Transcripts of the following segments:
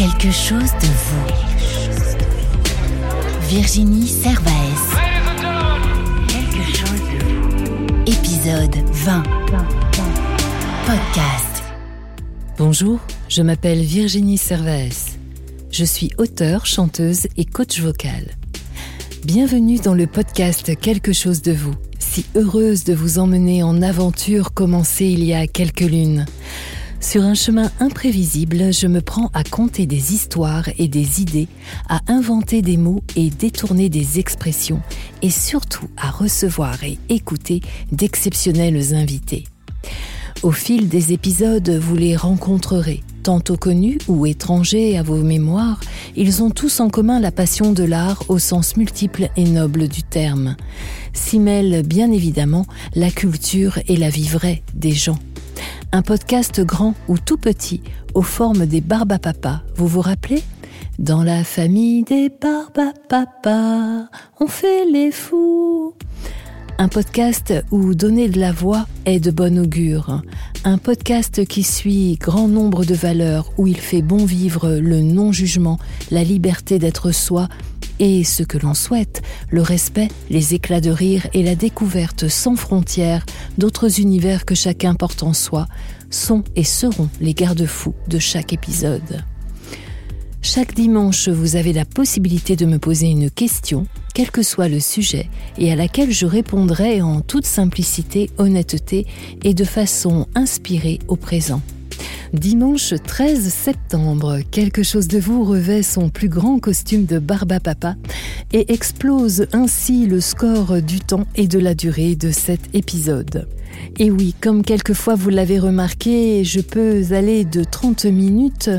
Quelque chose de vous. Virginie Servaes. Quelque. Épisode 20. Podcast. Bonjour, je m'appelle Virginie Servaes. Je suis auteure, chanteuse et coach vocal. Bienvenue dans le podcast Quelque chose de vous. Si heureuse de vous emmener en aventure commencée il y a quelques lunes. Sur un chemin imprévisible, je me prends à compter des histoires et des idées, à inventer des mots et détourner des expressions, et surtout à recevoir et écouter d'exceptionnels invités. Au fil des épisodes, vous les rencontrerez, tantôt connus ou étrangers à vos mémoires, ils ont tous en commun la passion de l'art au sens multiple et noble du terme. S'y mêlent bien évidemment la culture et la vie vraie des gens un podcast grand ou tout petit, aux formes des Barbapapa. Vous vous rappelez? Dans la famille des Barbapapa, on fait les fous. Un podcast où donner de la voix est de bon augure. Un podcast qui suit grand nombre de valeurs, où il fait bon vivre le non-jugement, la liberté d'être soi et ce que l'on souhaite, le respect, les éclats de rire et la découverte sans frontières d'autres univers que chacun porte en soi, sont et seront les garde-fous de chaque épisode. Chaque dimanche, vous avez la possibilité de me poser une question, quel que soit le sujet, et à laquelle je répondrai en toute simplicité, honnêteté et de façon inspirée au présent. Dimanche 13 septembre, quelque chose de vous revêt son plus grand costume de Barbapapa et explose ainsi le score du temps et de la durée de cet épisode. Et oui, comme quelquefois vous l'avez remarqué, je peux aller de 30 minutes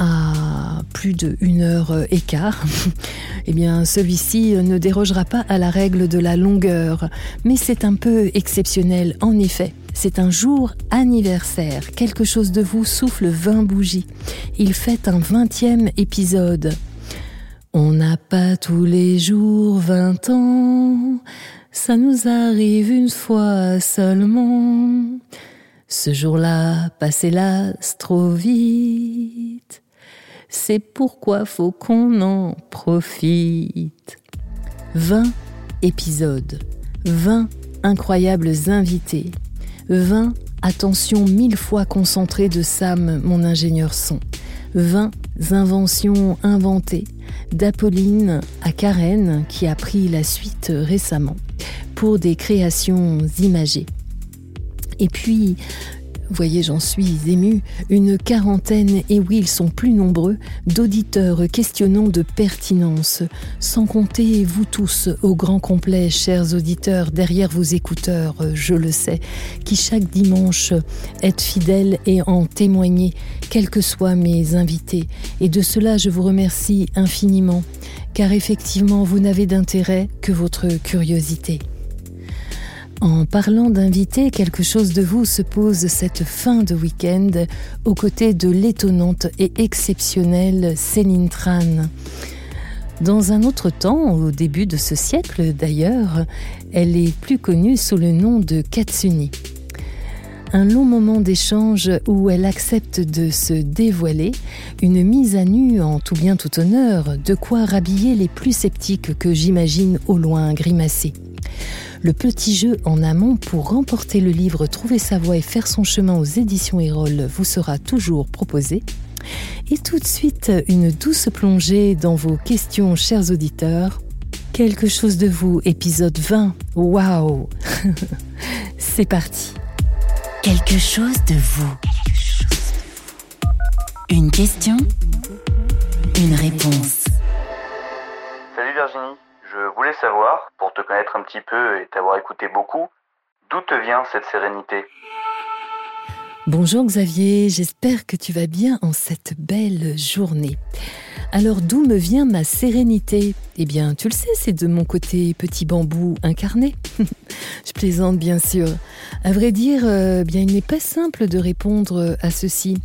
à plus de 1 heure et quart. eh bien, celui-ci ne dérogera pas à la règle de la longueur, mais c'est un peu exceptionnel en effet. C'est un jour anniversaire. Quelque chose de vous souffle 20 bougies. Il fait un vingtième épisode. On n'a pas tous les jours 20 ans. Ça nous arrive une fois seulement. Ce jour-là, passe hélas trop vite. C'est pourquoi faut qu'on en profite. 20 épisodes, 20 incroyables invités, 20 attentions mille fois concentrées de Sam, mon ingénieur son. 20 inventions inventées, d'Apolline à Karen, qui a pris la suite récemment, pour des créations imagées. Et puis, voyez, j'en suis ému, une quarantaine, et oui, ils sont plus nombreux, d'auditeurs questionnant de pertinence, sans compter vous tous au grand complet, chers auditeurs, derrière vos écouteurs, je le sais, qui chaque dimanche êtes fidèles et en témoignez, quels que soient mes invités. Et de cela, je vous remercie infiniment, car effectivement, vous n'avez d'intérêt que votre curiosité. En parlant d'inviter, quelque chose de vous se pose cette fin de week-end aux côtés de l'étonnante et exceptionnelle Céline Tran. Dans un autre temps, au début de ce siècle d'ailleurs, elle est plus connue sous le nom de Katsuni. Un long moment d'échange où elle accepte de se dévoiler, une mise à nu en tout bien tout honneur, de quoi rhabiller les plus sceptiques que j'imagine au loin grimacer. Le petit jeu en amont pour remporter le livre Trouver sa voie et faire son chemin aux éditions Erol vous sera toujours proposé. Et tout de suite, une douce plongée dans vos questions, chers auditeurs. Quelque chose de vous, épisode 20. Waouh C'est parti. Quelque chose de vous. Une question, une réponse. Salut Virginie, je voulais savoir, pour te connaître un petit peu et t'avoir écouté beaucoup, d'où te vient cette sérénité? Bonjour Xavier, j'espère que tu vas bien en cette belle journée. Alors d'où me vient ma sérénité? Eh bien, tu le sais, c'est de mon côté petit bambou incarné. Je plaisante bien sûr. À vrai dire, euh, bien il n'est pas simple de répondre à ceci.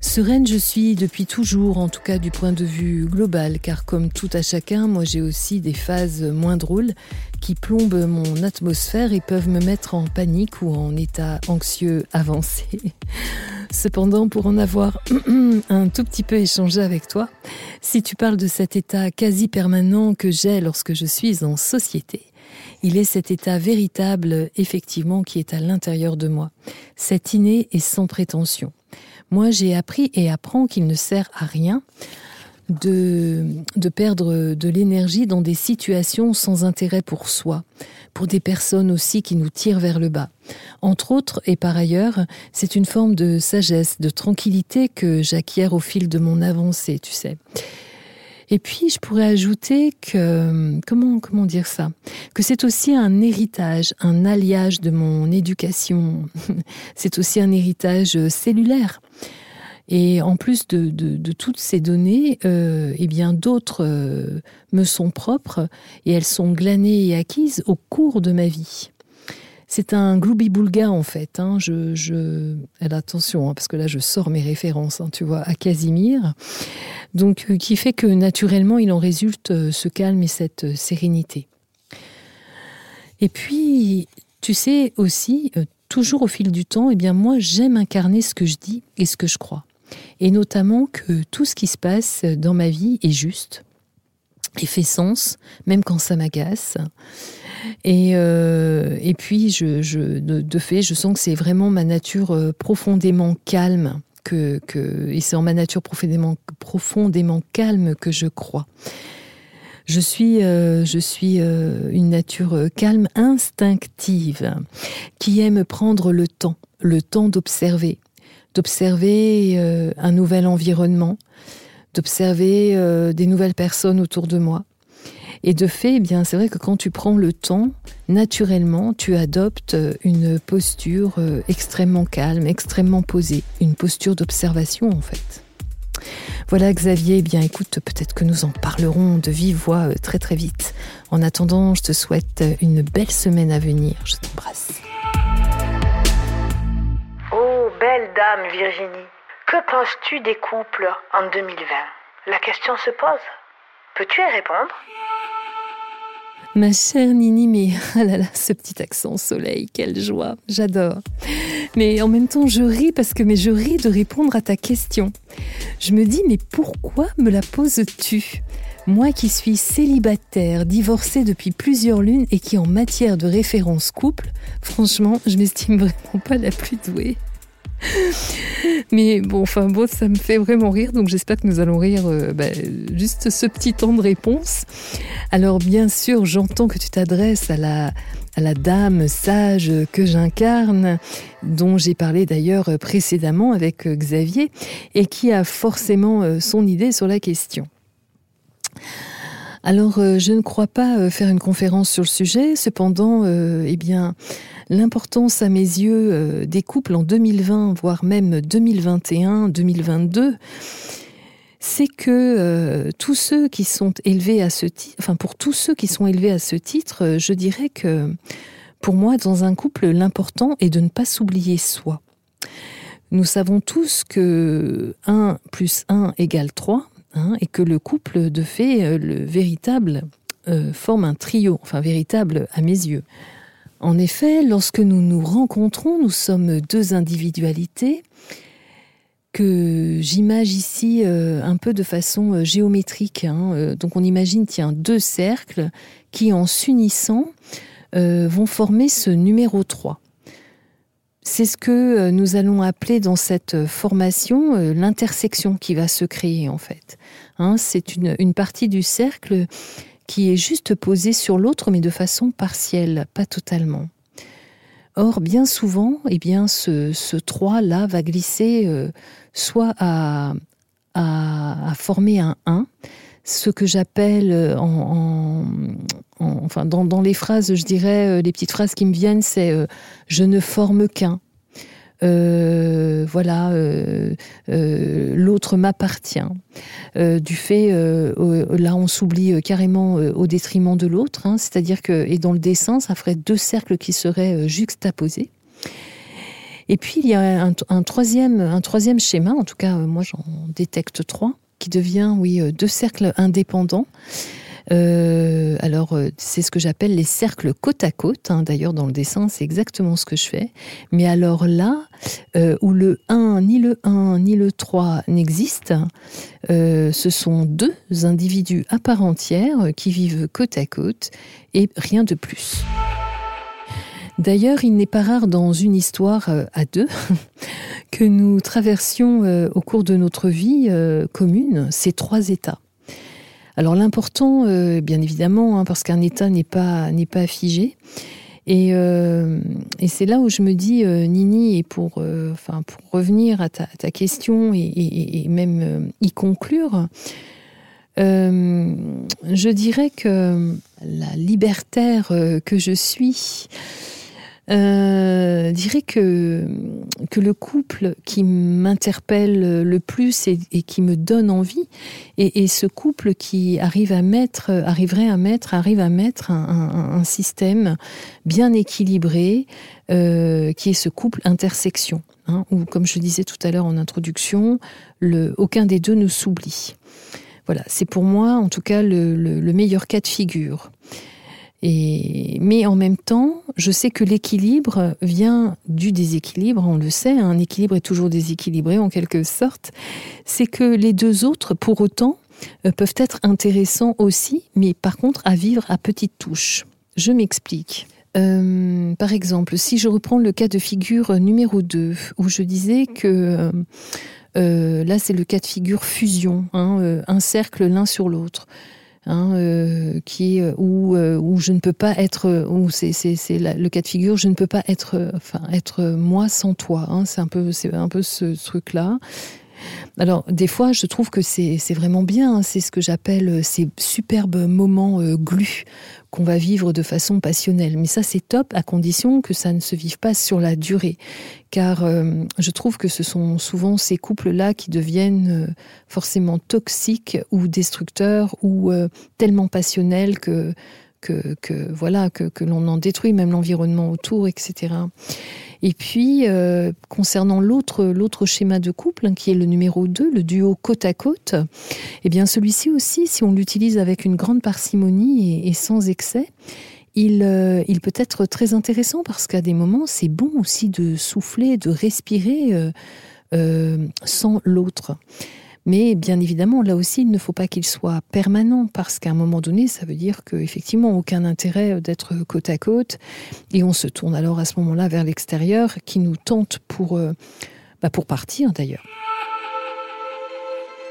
Sereine, je suis depuis toujours, en tout cas du point de vue global, car comme tout à chacun, moi j'ai aussi des phases moins drôles qui plombent mon atmosphère et peuvent me mettre en panique ou en état anxieux avancé. Cependant, pour en avoir un tout petit peu échangé avec toi, si tu parles de cet état quasi permanent que j'ai lorsque je suis en société, il est cet état véritable, effectivement, qui est à l'intérieur de moi, cet inné et sans prétention. Moi, j'ai appris et apprends qu'il ne sert à rien de, perdre de l'énergie dans des situations sans intérêt pour soi, pour des personnes aussi qui nous tirent vers le bas. Entre autres, et par ailleurs, c'est une forme de sagesse, de tranquillité que j'acquiers au fil de mon avancée, tu sais. Et puis, je pourrais ajouter que, comment, comment dire ça? Que c'est aussi un héritage, un alliage de mon éducation. c'est aussi un héritage cellulaire. Et en plus de, toutes ces données, euh, eh bien d'autres euh, me sont propres et elles sont glanées et acquises au cours de ma vie. C'est un gloubi-boulga en fait. Hein. Je, attention, hein, parce que là je sors mes références, hein, tu vois, à Casimir. Donc, euh, qui fait que naturellement il en résulte ce calme et cette sérénité. Et puis, tu sais aussi, toujours au fil du temps, eh bien moi j'aime incarner ce que je dis et ce que je crois. Et notamment que tout ce qui se passe dans ma vie est juste et fait sens, même quand ça m'agace. Et, euh, puis, je, de, fait, je sens que c'est vraiment ma nature euh, profondément calme, que, que, et c'est en ma nature profondément, profondément calme que je crois. Je suis, euh, je suis une nature calme, instinctive, qui aime prendre le temps, le temps d'observer, d'observer un nouvel environnement, d'observer des nouvelles personnes autour de moi, et de fait, eh bien, c'est vrai que quand tu prends le temps, naturellement, tu adoptes une posture euh, extrêmement calme, extrêmement posée, une posture d'observation en fait. Voilà Xavier, eh bien écoute, peut-être que nous en parlerons de vive voix euh, très très vite. En attendant, je te souhaite une belle semaine à venir. Je t'embrasse. Dame Virginie, que penses-tu des couples en 2020 La question se pose. Peux-tu y répondre? Ma chère Nini, mais ah là là, ce petit accent soleil, quelle joie, j'adore. Mais en même temps, je ris parce que mais je ris de répondre à ta question. Je me dis, mais pourquoi me la poses-tu? Moi qui suis célibataire, divorcée depuis plusieurs lunes et qui en matière de référence couple, franchement, je m'estime vraiment pas la plus douée. Mais bon, enfin bon, ça me fait vraiment rire, donc j'espère que nous allons rire euh, bah, juste ce petit temps de réponse. Alors bien sûr, j'entends que tu t'adresses à la, dame sage que j'incarne, dont j'ai parlé d'ailleurs précédemment avec euh, Xavier, et qui a forcément euh, son idée sur la question. Alors, je ne crois pas faire une conférence sur le sujet. Cependant, eh bien, l'importance à mes yeux euh, des couples en 2020, voire même 2021, 2022, c'est que euh, tous ceux qui sont élevés à ce titre, enfin pour tous ceux qui sont élevés à ce titre, euh, je dirais que pour moi, dans un couple, l'important est de ne pas s'oublier soi. Nous savons tous que 1 plus 1 égale 3, hein, et que le couple, de fait, le véritable, forme un trio, enfin véritable à mes yeux. En effet, lorsque nous nous rencontrons, nous sommes deux individualités que j'imagine ici euh, un peu de façon euh, géométrique. Hein. Euh, donc on imagine, tiens, deux cercles qui, en s'unissant, vont former ce numéro 3. C'est ce que nous allons appeler dans cette formation l'intersection qui va se créer en fait. Hein. C'est une partie du cercle qui est juste posé sur l'autre, mais de façon partielle, pas totalement. Or, bien souvent, eh bien, ce, ce 3-là va glisser euh, soit à, à, former un 1, ce que j'appelle euh, en, enfin dans, dans, les phrases, je dirais, euh, les petites phrases qui me viennent, c'est je ne forme qu'un. Euh, voilà, euh, euh, l'autre m'appartient. du fait, là, on s'oublie carrément au détriment de l'autre, hein, c'est-à-dire que, et dans le dessin, ça ferait deux cercles qui seraient juxtaposés. Et puis, il y a un, troisième, un troisième schéma, en tout cas, moi, j'en détecte trois, qui devient, oui, deux cercles indépendants. Euh, alors, euh, c'est ce que j'appelle les cercles côte à côte. Hein. D'ailleurs, dans le dessin, c'est exactement ce que je fais. Mais alors là, euh, où le 1, ni le 1, ni le 3 n'existent, ce sont deux individus à part entière qui vivent côte à côte et rien de plus. D'ailleurs, il n'est pas rare dans une histoire à deux que nous traversions au cours de notre vie commune ces trois états. Alors l'important, euh, bien évidemment, hein, parce qu'un État n'est pas, n'est figé. Et, euh, et c'est là où je me dis, euh, Nini, et pour, revenir à ta, question et, même y conclure, je dirais que la libertaire que je suis, euh, dirais que, que le couple qui m'interpelle le plus et, qui me donne envie, et, ce couple qui arrive à mettre, arriverait à mettre, arrive à mettre un, système bien équilibré, euh, qui est ce couple intersection, hein, où, comme je disais tout à l'heure en introduction, le, aucun des deux ne s'oublie. Voilà, c'est pour moi en tout cas le, le meilleur cas de figure. Et, mais en même temps, je sais que l'équilibre vient du déséquilibre, on le sait, un équilibre est toujours déséquilibré en quelque sorte. C'est que les deux autres, pour autant, euh, peuvent être intéressants aussi, mais par contre à vivre à petites touches. Je m'explique. Euh, par exemple, si je reprends le cas de figure numéro 2, où je disais que euh, là c'est le cas de figure fusion, hein, un cercle l'un sur l'autre. Hein, euh, qui euh, où, euh, où je ne peux pas être où c'est le cas de figure je ne peux pas être enfin être moi sans toi hein, c'est un peu c'est un peu ce truc là alors, des fois, je trouve que c'est vraiment bien. Hein. c'est ce que j'appelle ces superbes moments glus qu'on va vivre de façon passionnelle. Mais ça, c'est top à condition que ça ne se vive pas sur la durée. Car euh, je trouve que ce sont souvent ces couples-là qui deviennent euh, forcément toxiques ou destructeurs ou euh, tellement passionnels que, que, voilà que, que l'on en détruit même l'environnement autour, etc. Et puis, euh, concernant l'autre, l'autre schéma de couple, hein, qui est le numéro 2, le duo côte à côte, eh bien, celui-ci aussi, si on l'utilise avec une grande parcimonie et, sans excès, il, euh, il, peut être très intéressant parce qu'à des moments, c'est bon aussi de souffler, de respirer euh, sans l'autre. Mais bien évidemment, là aussi, il ne faut pas qu'il soit permanent parce qu'à un moment donné, ça veut dire qu'effectivement, aucun intérêt d'être côte à côte. Et on se tourne alors à ce moment-là vers l'extérieur qui nous tente pour, euh, bah pour partir d'ailleurs.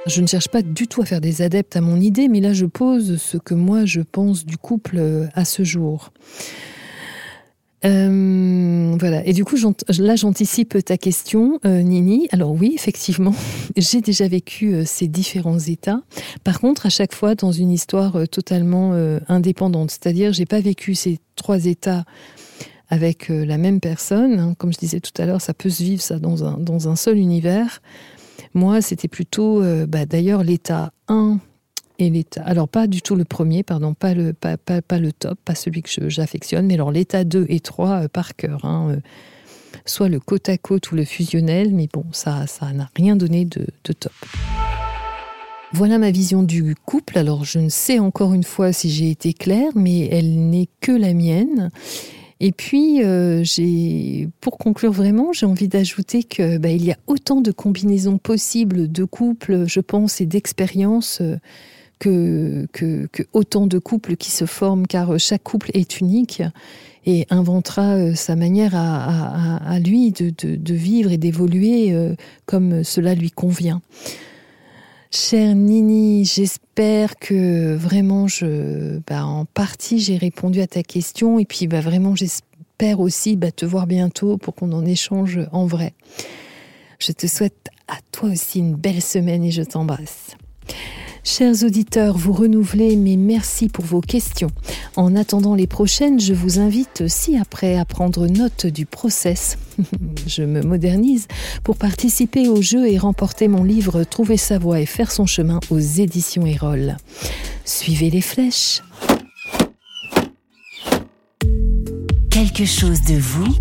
Je ne cherche pas du tout à faire des adeptes à mon idée, mais là je pose ce que moi je pense du couple euh, à ce jour. Euh, voilà. Et du coup, là, j'anticipe ta question, euh, Nini. Alors oui, effectivement, j'ai déjà vécu euh, ces différents états. Par contre, à chaque fois, dans une histoire totalement indépendante. C'est-à-dire, j'ai pas vécu ces trois états avec la même personne. Hein. Comme je disais tout à l'heure, ça peut se vivre ça dans un, dans un seul univers. Moi, c'était plutôt, bah, d'ailleurs, l'état 1 et l'état. Alors, pas du tout le premier, pardon, pas le, pas, pas, le top, pas celui que j'affectionne, mais alors l'état 2 et 3 euh, par cœur. Hein, euh, soit le côte à côte ou le fusionnel, mais bon, ça ça n'a rien donné de, de top. Voilà ma vision du couple. Alors, je ne sais encore une fois si j'ai été claire, mais elle n'est que la mienne. Et puis, euh, pour conclure vraiment, j'ai envie d'ajouter que bah, il y a autant de combinaisons possibles de couples, je pense, et d'expériences que, autant de couples qui se forment, car chaque couple est unique et inventera euh, sa manière à, lui de, vivre et d'évoluer euh, comme cela lui convient. Chère Nini, j'espère que vraiment, je, bah, en partie, j'ai répondu à ta question et puis bah, vraiment, j'espère aussi bah, te voir bientôt pour qu'on en échange en vrai. Je te souhaite à toi aussi une belle semaine et je t'embrasse. Chers auditeurs, vous renouvelez mes merci pour vos questions. En attendant les prochaines, je vous invite ci-après à prendre note du process. je me modernise pour participer au jeu et remporter mon livre Trouver sa voie et faire son chemin aux éditions Erol. Suivez les flèches. Quelque chose de vous.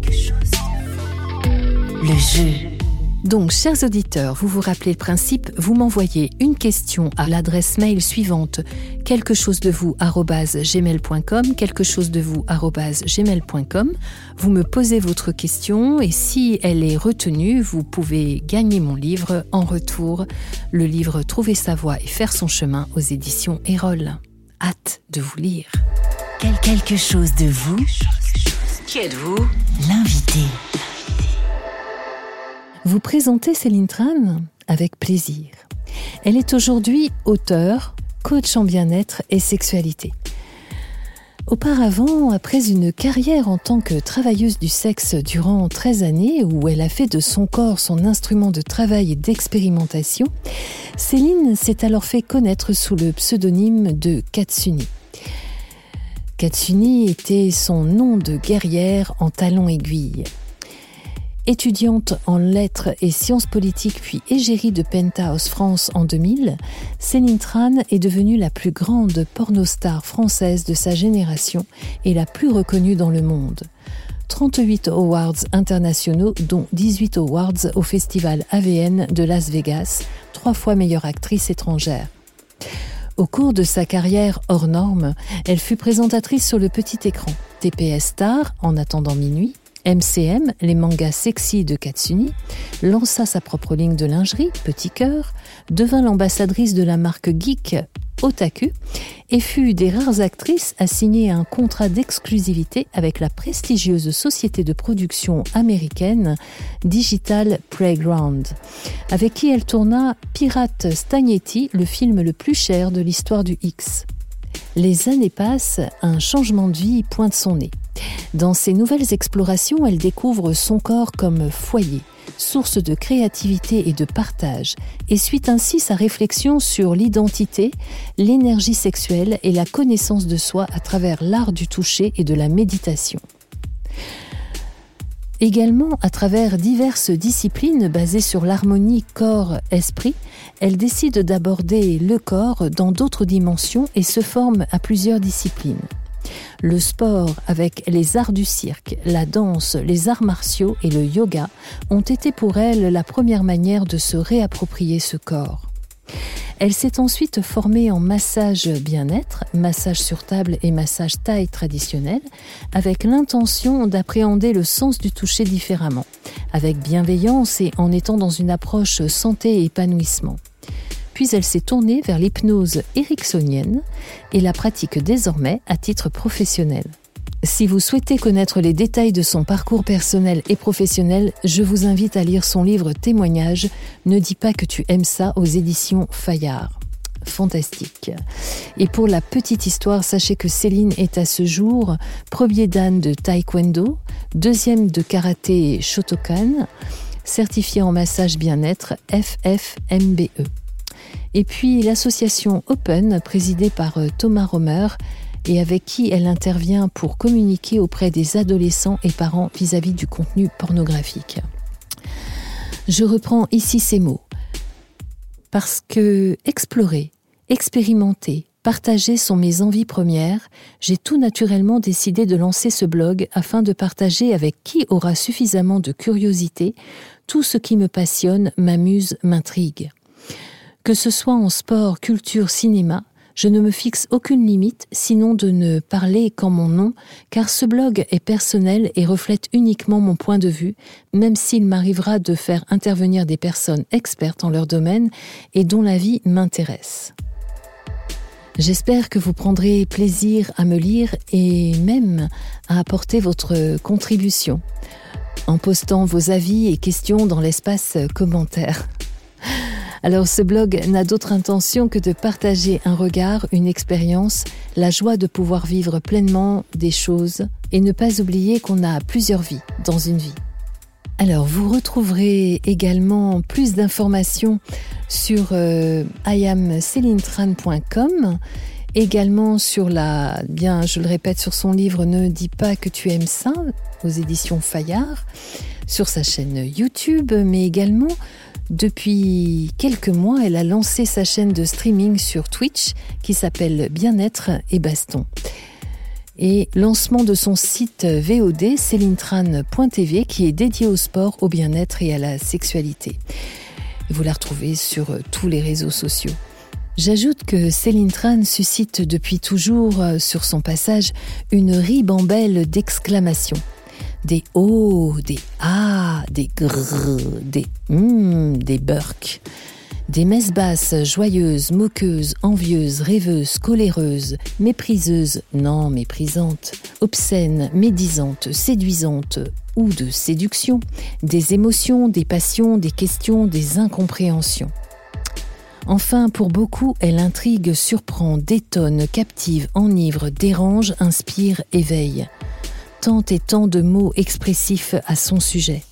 Le jeu. Donc, chers auditeurs, vous vous rappelez le principe, vous m'envoyez une question à l'adresse mail suivante quelque chose de vous gmail.com, quelque chose de vous gmail.com. Vous me posez votre question et si elle est retenue, vous pouvez gagner mon livre en retour, le livre Trouver sa voie et faire son chemin aux éditions Erol. Hâte de vous lire. quelque chose de vous. Qui êtes-vous? L'invité. Vous présentez Céline Tran avec plaisir. Elle est aujourd'hui auteure, coach en bien-être et sexualité. Auparavant, après une carrière en tant que travailleuse du sexe durant 13 années où elle a fait de son corps son instrument de travail et d'expérimentation, Céline s'est alors fait connaître sous le pseudonyme de Katsuni. Katsuni était son nom de guerrière en talons aiguilles. Étudiante en lettres et sciences politiques puis égérie de Penthouse France en 2000, Céline Tran est devenue la plus grande pornostar française de sa génération et la plus reconnue dans le monde. 38 awards internationaux, dont 18 awards au festival AVN de Las Vegas, trois fois meilleure actrice étrangère. Au cours de sa carrière hors norme, elle fut présentatrice sur le petit écran, TPS Star en attendant minuit, MCM, les mangas sexy de Katsuni, lança sa propre ligne de lingerie, Petit Cœur, devint l'ambassadrice de la marque geek Otaku et fut des rares actrices à signer un contrat d'exclusivité avec la prestigieuse société de production américaine Digital Playground, avec qui elle tourna Pirate Stagnetti, le film le plus cher de l'histoire du X. Les années passent, un changement de vie pointe son nez. Dans ses nouvelles explorations, elle découvre son corps comme foyer, source de créativité et de partage, et suit ainsi sa réflexion sur l'identité, l'énergie sexuelle et la connaissance de soi à travers l'art du toucher et de la méditation. Également, à travers diverses disciplines basées sur l'harmonie corps-esprit, elle décide d'aborder le corps dans d'autres dimensions et se forme à plusieurs disciplines. Le sport avec les arts du cirque, la danse, les arts martiaux et le yoga ont été pour elle la première manière de se réapproprier ce corps. Elle s'est ensuite formée en massage bien-être, massage sur table et massage taille traditionnel, avec l'intention d'appréhender le sens du toucher différemment, avec bienveillance et en étant dans une approche santé et épanouissement puis elle s'est tournée vers l'hypnose ericksonienne et la pratique désormais à titre professionnel. Si vous souhaitez connaître les détails de son parcours personnel et professionnel, je vous invite à lire son livre Témoignage Ne dis pas que tu aimes ça aux éditions Fayard. Fantastique. Et pour la petite histoire, sachez que Céline est à ce jour premier dan de taekwondo, deuxième de karaté Shotokan, certifié en massage bien-être FFMBE et puis l'association Open, présidée par euh, Thomas Romer, et avec qui elle intervient pour communiquer auprès des adolescents et parents vis-à-vis du contenu pornographique. Je reprends ici ces mots. Parce que explorer, expérimenter, partager sont mes envies premières, j'ai tout naturellement décidé de lancer ce blog afin de partager avec qui aura suffisamment de curiosité tout ce qui me passionne, m'amuse, m'intrigue. Que ce soit en sport, culture, cinéma, je ne me fixe aucune limite sinon de ne parler qu'en mon nom, car ce blog est personnel et reflète uniquement mon point de vue, même s'il m'arrivera de faire intervenir des personnes expertes en leur domaine et dont la vie m'intéresse. J'espère que vous prendrez plaisir à me lire et même à apporter votre contribution en postant vos avis et questions dans l'espace commentaire. Alors ce blog n'a d'autre intention que de partager un regard, une expérience, la joie de pouvoir vivre pleinement des choses et ne pas oublier qu'on a plusieurs vies dans une vie. Alors vous retrouverez également plus d'informations sur euh, iamcelintran.com également sur la, bien je le répète, sur son livre Ne dis pas que tu aimes ça aux éditions Fayard, sur sa chaîne YouTube, mais également depuis quelques mois, elle a lancé sa chaîne de streaming sur Twitch qui s'appelle Bien-être et Baston. et lancement de son site VOD célintran.tv qui est dédié au sport, au bien-être et à la sexualité. Vous la retrouvez sur tous les réseaux sociaux. J'ajoute que Céline Tran suscite depuis toujours sur son passage une ribambelle d'exclamations. Des oh, des ah, des grrr, des hum, des burks. Des messes basses, joyeuses, moqueuses, envieuses, rêveuses, coléreuses, mépriseuses, non méprisantes, obscènes, médisantes, séduisantes ou de séduction, des émotions, des passions, des questions, des incompréhensions. Enfin, pour beaucoup, elle intrigue, surprend, détonne, captive, enivre, dérange, inspire, éveille. Tant et tant de mots expressifs à son sujet.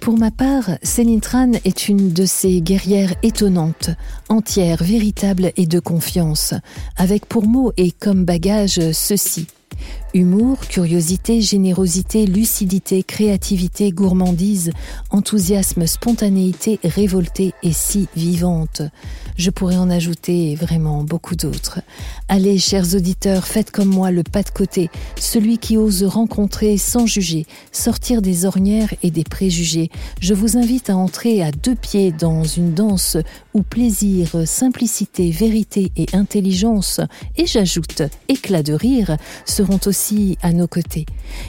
Pour ma part, Céline Tran est une de ces guerrières étonnantes, entières, véritables et de confiance, avec pour mots et comme bagage ceci. Humour, curiosité, générosité, lucidité, créativité, gourmandise, enthousiasme, spontanéité, révoltée et si vivante. Je pourrais en ajouter vraiment beaucoup d'autres. Allez, chers auditeurs, faites comme moi le pas de côté, celui qui ose rencontrer sans juger, sortir des ornières et des préjugés. Je vous invite à entrer à deux pieds dans une danse où plaisir, simplicité, vérité et intelligence, et j'ajoute éclat de rire, seront aussi à nos côtés.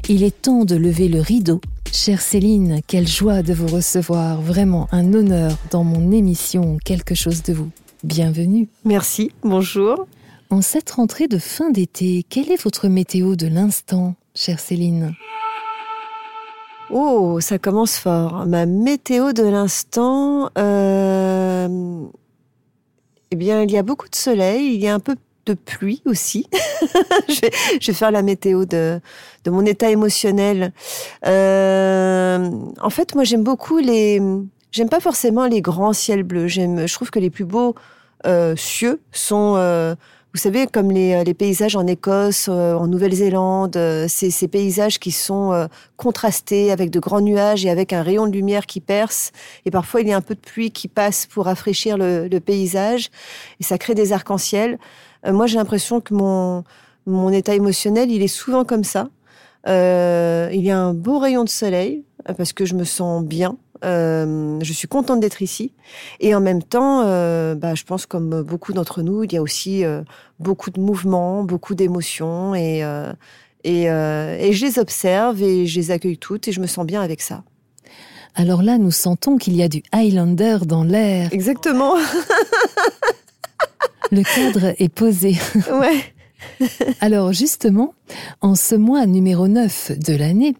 Il est temps de lever le rideau Chère Céline, quelle joie de vous recevoir, vraiment un honneur dans mon émission Quelque chose de vous. Bienvenue. Merci, bonjour. En cette rentrée de fin d'été, quelle est votre météo de l'instant, chère Céline? Oh, ça commence fort. Ma météo de l'instant, euh... eh bien, il y a beaucoup de soleil, il y a un peu de pluie aussi. je, vais, faire la météo de, de mon état émotionnel. Euh, en fait, moi, j'aime beaucoup les. J'aime pas forcément les grands ciels bleus. J'aime. Je trouve que les plus beaux euh, cieux sont. Euh, vous savez, comme les, les, paysages en Écosse, en Nouvelle-Zélande, ces, ces, paysages qui sont contrastés avec de grands nuages et avec un rayon de lumière qui perce. Et parfois, il y a un peu de pluie qui passe pour rafraîchir le, le paysage. Et ça crée des arcs-en-ciel. Euh, moi, j'ai l'impression que mon, mon état émotionnel, il est souvent comme ça. Euh, il y a un beau rayon de soleil euh, parce que je me sens bien. Euh, je suis contente d'être ici. Et en même temps, euh, bah, je pense comme beaucoup d'entre nous, il y a aussi beaucoup de mouvements, beaucoup d'émotions. Et, et, et, je les observe et je les accueille toutes et je me sens bien avec ça. Alors là, nous sentons qu'il y a du Highlander dans l'air. Exactement. Le cadre est posé. Ouais. Alors justement, en ce mois numéro 9 de l'année,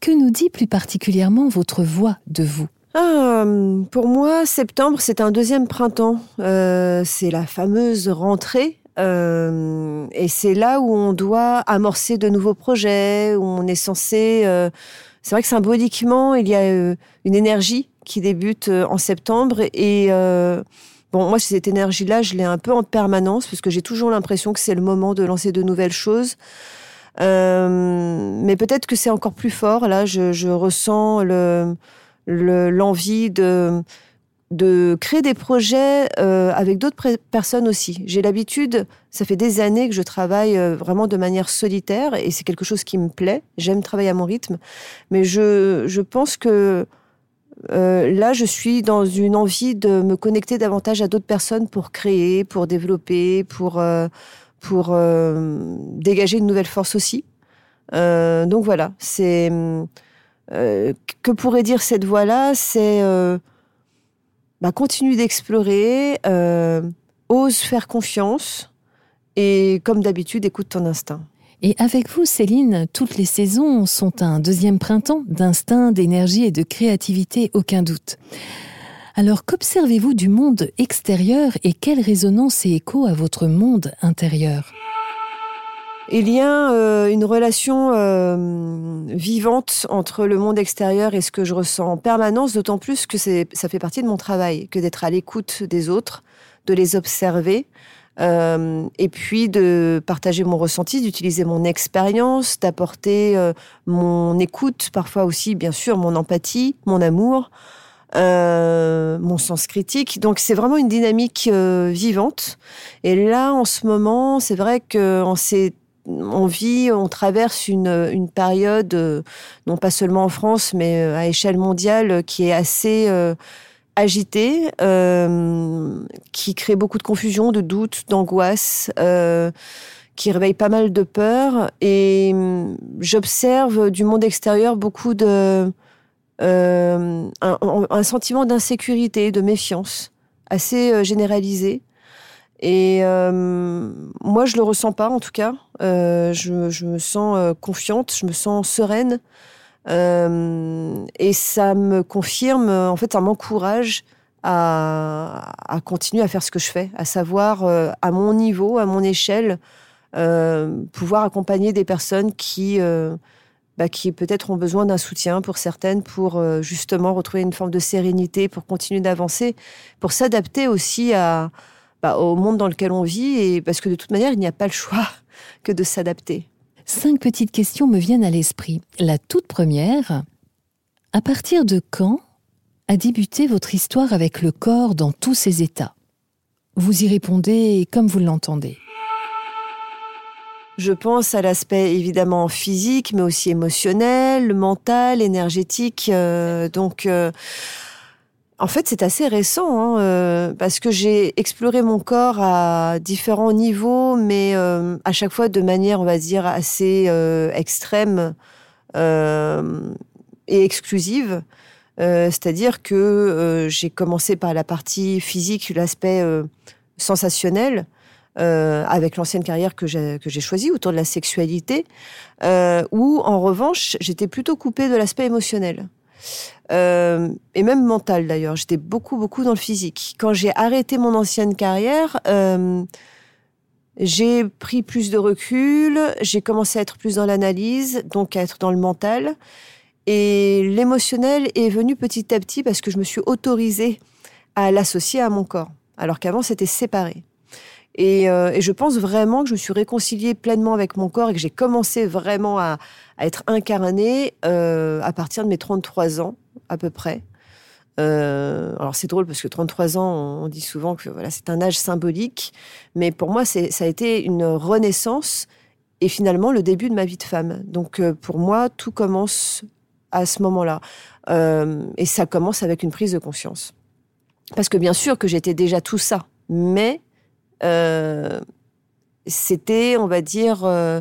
que nous dit plus particulièrement votre voix de vous? Ah, Pour moi, septembre, c'est un deuxième printemps. Euh, c'est la fameuse rentrée. Euh, et c'est là où on doit amorcer de nouveaux projets, où on est censé... Euh, c'est vrai que symboliquement, il y a une énergie qui débute en septembre et... Bon, moi, cette énergie-là, je l'ai un peu en permanence parce que j'ai toujours l'impression que c'est le moment de lancer de nouvelles choses. Euh, mais peut-être que c'est encore plus fort. Là, je, ressens le, l'envie de, créer des projets euh, avec d'autres personnes aussi. J'ai l'habitude, ça fait des années que je travaille euh, vraiment de manière solitaire et c'est quelque chose qui me plaît. J'aime travailler à mon rythme, mais je pense que euh, là, je suis dans une envie de me connecter davantage à d'autres personnes pour créer, pour développer, pour, euh, pour euh, dégager une nouvelle force aussi. Donc voilà, c'est que pourrait dire cette voie-là, c'est bah, continue d'explorer, ose faire confiance et comme d'habitude, écoute ton instinct. Et avec vous, Céline, toutes les saisons sont un deuxième printemps d'instinct, d'énergie et de créativité, aucun doute. Alors qu'observez-vous du monde extérieur et quelle résonance et écho à votre monde intérieur? Il y a euh, une relation euh, vivante entre le monde extérieur et ce que je ressens en permanence, d'autant plus que ça fait partie de mon travail, que d'être à l'écoute des autres, de les observer, euh, et puis de partager mon ressenti, d'utiliser mon expérience, d'apporter euh, mon écoute, parfois aussi, bien sûr, mon empathie, mon amour, euh, mon sens critique. Donc c'est vraiment une dynamique vivante. Et là, en ce moment, c'est vrai qu'en ces on vit, on traverse une, période, non pas seulement en France, mais à échelle mondiale, qui est assez agitée, euh, qui crée beaucoup de confusion, de doutes, d'angoisse, euh, qui réveille pas mal de peur. Et hum, j'observe du monde extérieur beaucoup de euh, un, sentiment d'insécurité, de méfiance, assez généralisé. Et euh, moi, je le ressens pas, en tout cas. Je, je me sens confiante, je me sens sereine. Euh, et ça me confirme, euh, en fait, ça m'encourage à, continuer à faire ce que je fais, à savoir, euh, à mon niveau, à mon échelle, pouvoir accompagner des personnes qui, bah, qui peut-être ont besoin d'un soutien pour certaines, pour justement retrouver une forme de sérénité, pour continuer d'avancer, pour s'adapter aussi bah, au monde dans lequel on vit, et parce que de toute manière, il n'y a pas le choix que de s'adapter. Cinq petites questions me viennent à l'esprit. La toute première, à partir de quand a débuté votre histoire avec le corps dans tous ses états? Vous y répondez comme vous l'entendez. Je pense à l'aspect évidemment physique, mais aussi émotionnel, mental, énergétique. euh, donc, euh, en fait, c'est assez récent, hein, euh, parce que j'ai exploré mon corps à différents niveaux, mais euh, à chaque fois de manière, on va dire, assez euh, extrême euh, et exclusive. Euh, C'est-à-dire que euh, j'ai commencé par la partie physique, l'aspect sensationnel, euh, avec l'ancienne carrière que j'ai que j'ai choisie autour de la sexualité, euh, où en revanche j'étais plutôt coupée de l'aspect émotionnel. Euh, et même mental d'ailleurs. J'étais beaucoup, beaucoup dans le physique. Quand j'ai arrêté mon ancienne carrière, euh, j'ai pris plus de recul, j'ai commencé à être plus dans l'analyse, donc à être dans le mental. Et l'émotionnel est venu petit à petit parce que je me suis autorisée à l'associer à mon corps, alors qu'avant c'était séparé. Et, euh, et je pense vraiment que je me suis réconciliée pleinement avec mon corps et que j'ai commencé vraiment à, être incarnée euh, à partir de mes 33 ans, à peu près. Euh, alors c'est drôle parce que 33 ans, on dit souvent que voilà, c'est un âge symbolique, mais pour moi, ça a été une renaissance et finalement le début de ma vie de femme. Donc pour moi, tout commence à ce moment-là. Et ça commence avec une prise de conscience. Parce que bien sûr que j'étais déjà tout ça, mais euh, c'était, on va dire, euh,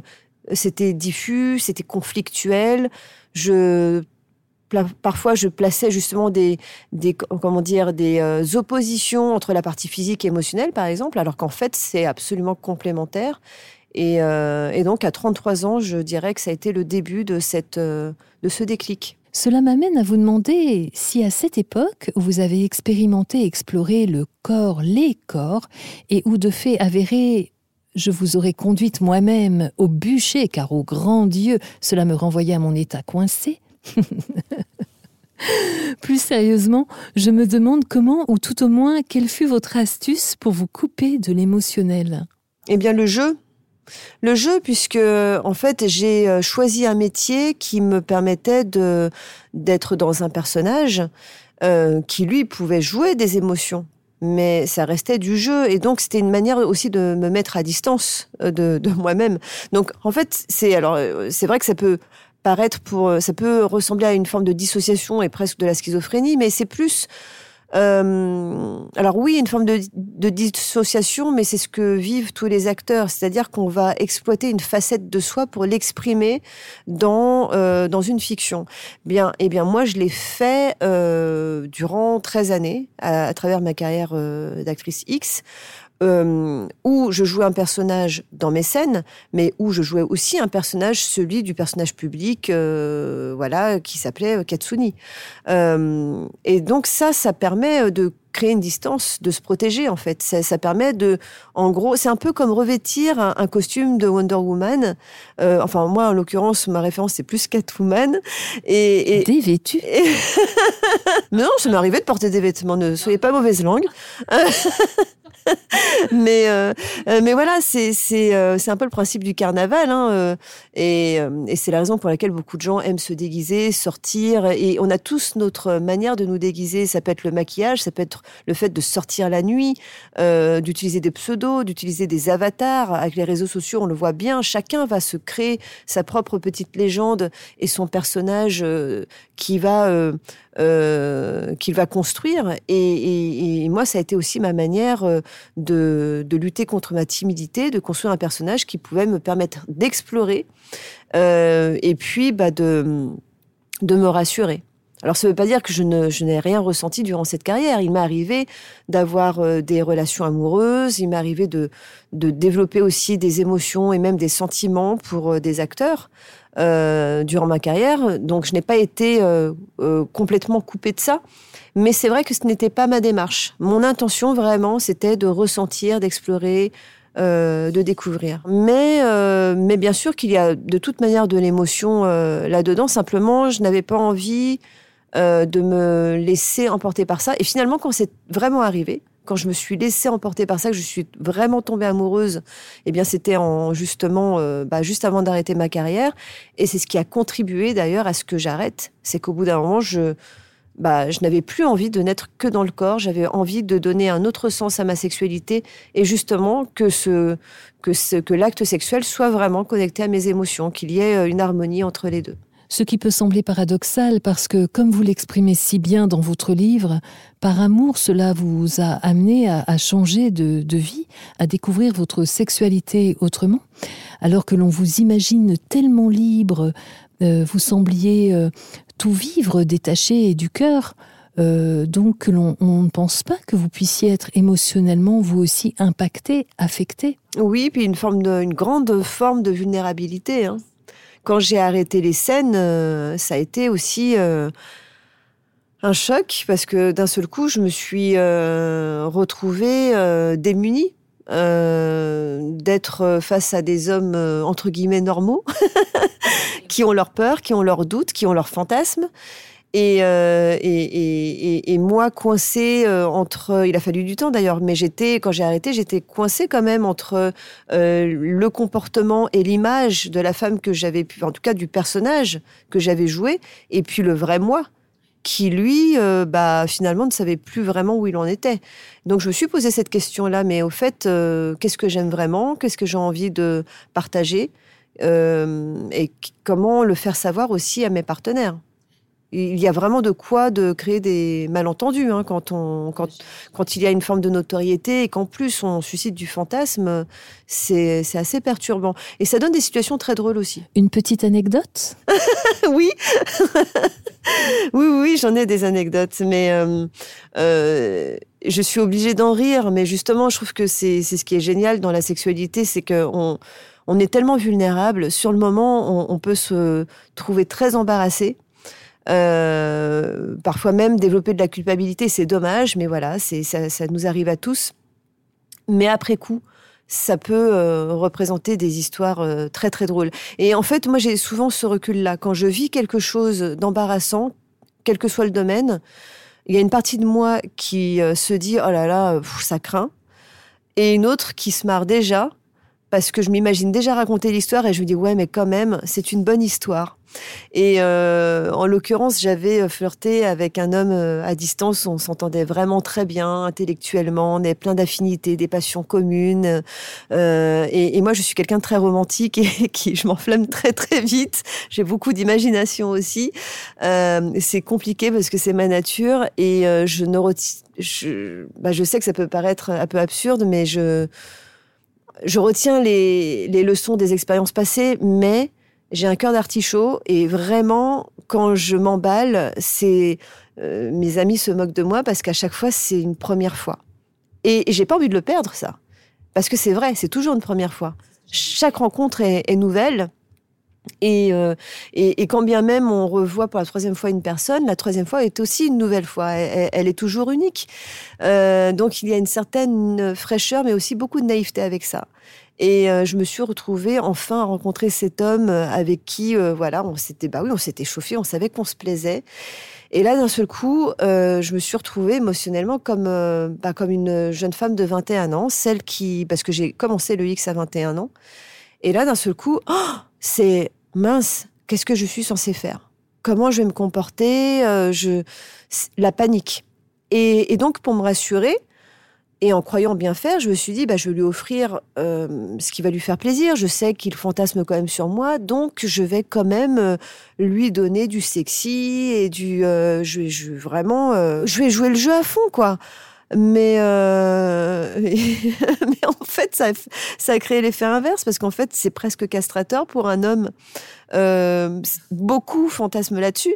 c'était diffus, c'était conflictuel. Je parfois je plaçais justement des, comment dire des euh, oppositions entre la partie physique et émotionnelle par exemple alors qu'en fait c'est absolument complémentaire et, donc à 33 ans je dirais que ça a été le début de cette de ce déclic Cela m'amène à vous demander si à cette époque vous avez expérimenté exploré le corps, les corps, et où de fait avéré je vous aurais conduite moi-même au bûcher, car au grand Dieu, cela me renvoyait à mon état coincé. Plus sérieusement, je me demande comment, ou tout au moins, quelle fut votre astuce pour vous couper de l'émotionnel. Eh bien, le jeu. Le jeu, puisque en fait, j'ai euh, choisi un métier qui me permettait d'être dans un personnage euh, qui lui pouvait jouer des émotions, mais ça restait du jeu et donc c'était une manière aussi de me mettre à distance euh, de, de moi-même. Donc en fait, c'est alors c'est vrai que ça peut paraître pour ça peut ressembler à une forme de dissociation et presque de la schizophrénie, mais c'est plus euh, alors oui, une forme de, dissociation, mais c'est ce que vivent tous les acteurs, c'est-à-dire qu'on va exploiter une facette de soi pour l'exprimer dans euh, dans une fiction. Bien, eh bien moi je l'ai fait euh, durant 13 années à, à travers ma carrière d'actrice X. Euh, où je jouais un personnage dans mes scènes, mais où je jouais aussi un personnage, celui du personnage public, euh, voilà, qui s'appelait Katsuni. Euh, et donc ça, ça permet de créer une distance, de se protéger en fait. Ça, ça permet de, en gros, c'est un peu comme revêtir un, un costume de Wonder Woman. Euh, enfin moi, en l'occurrence, ma référence c'est plus Catwoman. Et, et, Dévêtu et- Mais non, ça m'est arrivé de porter des vêtements. Ne soyez pas mauvaise langue. mais, euh, euh, mais voilà, c'est euh, c'est un peu le principe du carnaval. Hein, et, et c'est la raison pour laquelle beaucoup de gens aiment se déguiser, sortir. Et on a tous notre manière de nous déguiser. Ça peut être le maquillage, ça peut être le fait de sortir la nuit, d'utiliser des pseudos, d'utiliser des avatars. Avec les réseaux sociaux, on le voit bien. Chacun va se créer sa propre petite légende et son personnage qui va euh, qu'il va construire. Et, moi, ça a été aussi ma manière euh, de, lutter contre ma timidité, de construire un personnage qui pouvait me permettre d'explorer euh, et puis bah, de, me rassurer. Alors, ça ne veut pas dire que je, n'ai rien ressenti durant cette carrière. Il m'est arrivé d'avoir des relations amoureuses, il m'est arrivé de développer aussi des émotions et même des sentiments pour des acteurs. Euh, durant ma carrière. Donc, je n'ai pas été euh, euh, complètement coupée de ça. Mais c'est vrai que ce n'était pas ma démarche. Mon intention, vraiment, c'était de ressentir, d'explorer, de découvrir. Mais, mais bien sûr qu'il y a de toute manière de l'émotion là-dedans. Simplement, je n'avais pas envie de me laisser emporter par ça. Et finalement, quand c'est vraiment arrivé, quand je me suis laissée emporter par ça, que je suis vraiment tombée amoureuse, eh bien, c'était en justement, euh, bah, juste avant d'arrêter ma carrière. Et c'est ce qui a contribué d'ailleurs à ce que j'arrête. C'est qu'au bout d'un moment, je, bah, je n'avais plus envie de n'être que dans le corps. J'avais envie de donner un autre sens à ma sexualité et justement que l'acte sexuel soit vraiment connecté à mes émotions, qu'il y ait euh, une harmonie entre les deux. Ce qui peut sembler paradoxal parce que, comme vous l'exprimez si bien dans votre livre, par amour, cela vous a amené à, changer de, vie, à découvrir votre sexualité autrement, alors que l'on vous imagine tellement libre, euh, vous sembliez euh, tout vivre, détaché du cœur. Euh, donc l'on ne pense pas que vous puissiez être émotionnellement vous aussi impacté, affecté. Oui, puis une grande forme de vulnérabilité. Hein quand j'ai arrêté les scènes, euh, ça a été aussi euh, un choc parce que d'un seul coup, je me suis euh, retrouvée démunie d'être face à des hommes entre guillemets normaux qui ont leurs peurs, qui ont leurs doutes, qui ont leurs fantasmes euh, et, moi, coincée euh, entre, il a fallu du temps d'ailleurs, mais j'étais, quand j'ai arrêté, j'étais coincée quand même entre euh, le comportement et l'image de la femme que j'avais pu, en tout cas du personnage que j'avais joué, et puis le vrai moi qui lui, bah, finalement, ne savait plus vraiment où il en était. Donc je me suis posé cette question-là, mais au fait, qu'est-ce que j'aime vraiment? Qu'est-ce que j'ai envie de partager? Et comment le faire savoir aussi à mes partenaires? Il y a vraiment de quoi de créer des malentendus hein, quand, on, quand, quand il y a une forme de notoriété et qu'en plus on suscite du fantasme, c'est assez perturbant. Et ça donne des situations très drôles aussi. Une petite anecdote? Oui, oui, oui, j'en ai des anecdotes, mais euh, euh, je suis obligée d'en rire. Mais justement, je trouve que c'est ce qui est génial dans la sexualité, c'est qu'on on est tellement vulnérable. Sur le moment, on, on peut se trouver très embarrassé. Euh, parfois même développer de la culpabilité, c'est dommage, mais voilà, c'est ça, ça, nous arrive à tous. Mais après coup, ça peut euh, représenter des histoires euh, très très drôles. Et en fait, moi j'ai souvent ce recul-là. Quand je vis quelque chose d'embarrassant, quel que soit le domaine, il y a une partie de moi qui se dit oh là là, ça craint, et une autre qui se marre déjà parce que je m'imagine déjà raconter l'histoire et je me dis ouais mais quand même c'est une bonne histoire. Et euh, en l'occurrence, j'avais flirté avec un homme euh, à distance. On s'entendait vraiment très bien intellectuellement. On avait plein d'affinités, des passions communes. Euh, et, moi, je suis quelqu'un de très romantique et qui je m'enflamme très très vite. J'ai beaucoup d'imagination aussi. Euh, c'est compliqué parce que c'est ma nature et euh, je ne je, bah, je sais que ça peut paraître un peu absurde, mais je je retiens les, leçons des expériences passées, mais j'ai un cœur d'artichaut et vraiment, quand je m'emballe, c'est euh, mes amis se moquent de moi parce qu'à chaque fois, c'est une première fois. Et, j'ai pas envie de le perdre, ça, parce que c'est vrai, c'est toujours une première fois. Chaque rencontre est nouvelle euh, et, et, quand bien même on revoit pour la troisième fois une personne, la troisième fois est aussi une nouvelle fois. Elle, est toujours unique. Euh, donc il y a une certaine fraîcheur, mais aussi beaucoup de naïveté avec ça. Et euh, je me suis retrouvée enfin à rencontrer cet homme avec qui, voilà, on s'était, bah oui, on s'était chauffé, on savait qu'on se plaisait. Et là, d'un seul coup, euh, je me suis retrouvée émotionnellement comme, euh, bah, comme une jeune femme de 21 ans, celle qui, parce que j'ai commencé le X à 21 ans. Et là, d'un seul coup, oh, c'est mince, qu'est-ce que je suis censée faire? Comment je vais me comporter? Euh, je... La panique. Et, donc, pour me rassurer, et en croyant bien faire, je me suis dit, bah, je vais lui offrir euh, ce qui va lui faire plaisir. Je sais qu'il fantasme quand même sur moi, donc je vais quand même euh, lui donner du sexy et du. Je, vraiment, je vais jouer le jeu à fond, quoi. Mais, mais en fait, ça, a créé l'effet inverse parce qu'en fait, c'est presque castrateur pour un homme. beaucoup fantasment là-dessus.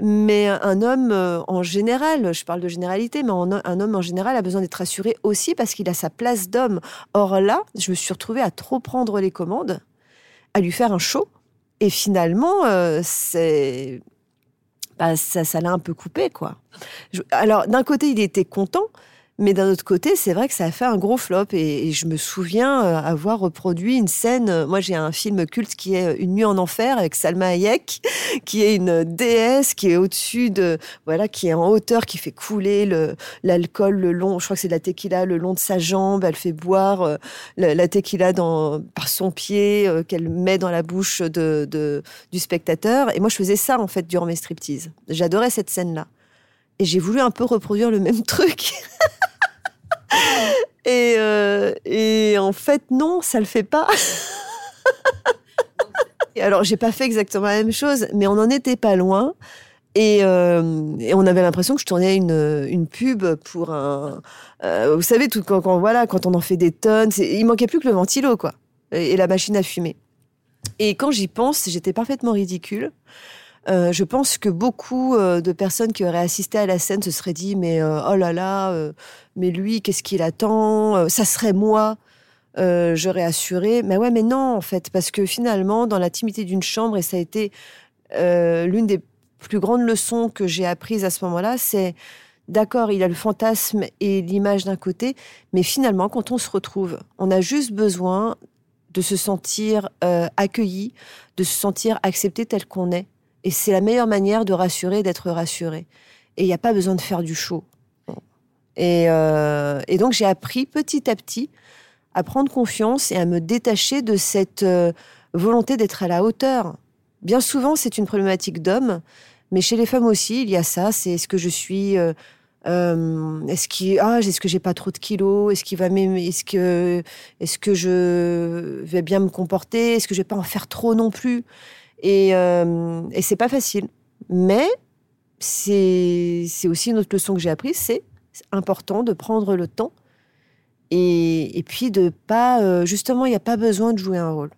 Mais un homme euh, en général, je parle de généralité, mais un homme en général a besoin d'être rassuré aussi parce qu'il a sa place d'homme. Or là, je me suis retrouvée à trop prendre les commandes, à lui faire un show. Et finalement, euh, c'est bah, ça, ça l'a un peu coupé, quoi. alors, d'un côté, il était content, mais d'un autre côté, c'est vrai que ça a fait un gros flop. Et, je me souviens euh, avoir reproduit une scène. Euh, moi, j'ai un film culte qui est euh, Une nuit en enfer avec Salma Hayek, qui est une déesse qui est au-dessus de, voilà, qui est en hauteur, qui fait couler l'alcool le, long. Je crois que c'est de la tequila le long de sa jambe. Elle fait boire la, tequila dans, par son pied qu'elle met dans la bouche de, du spectateur. Et moi, je faisais ça en fait durant mes striptease. J'adorais cette scène-là. Et j'ai voulu un peu reproduire le même truc. et, euh, et en fait, non, ça le fait pas. Alors, j'ai pas fait exactement la même chose, mais on n'en était pas loin. Et, euh, et, on avait l'impression que je tournais une, une pub pour un. Euh, vous savez, tout, quand, voilà, quand on en fait des tonnes, il manquait plus que le ventilo, quoi, et, la machine à fumer. Et quand j'y pense, j'étais parfaitement ridicule. Euh, je pense que beaucoup de personnes qui auraient assisté à la scène se seraient dit mais oh là là, mais lui qu'est-ce qu'il attend? Ça serait moi. J'aurais assuré. Mais ouais, mais non en fait, parce que finalement dans l'intimité d'une chambre et ça a été l'une des plus grandes leçons que j'ai apprises à ce moment-là, c'est d'accord, il a le fantasme et l'image d'un côté, mais finalement quand on se retrouve, on a juste besoin de se sentir accueilli, de se sentir accepté tel qu'on est. Et c'est la meilleure manière de rassurer, d'être rassuré. Et il n'y a pas besoin de faire du show. Euh, et, donc j'ai appris petit à petit à prendre confiance et à me détacher de cette euh, volonté d'être à la hauteur. Bien souvent, c'est une problématique d'homme, mais chez les femmes aussi, il y a ça. C'est est-ce que je suis euh, est-ce qu'il ah est-ce que j'ai pas trop de kilos est-ce qu'il va m'aimer est-ce que est-ce que je vais bien me comporter est-ce que je vais pas en faire trop non plus et, euh, et c'est pas facile. Mais c'est aussi une autre leçon que j'ai apprise, c'est important de prendre le temps et, et puis de pas... Euh, justement, il n'y a pas besoin de jouer un rôle.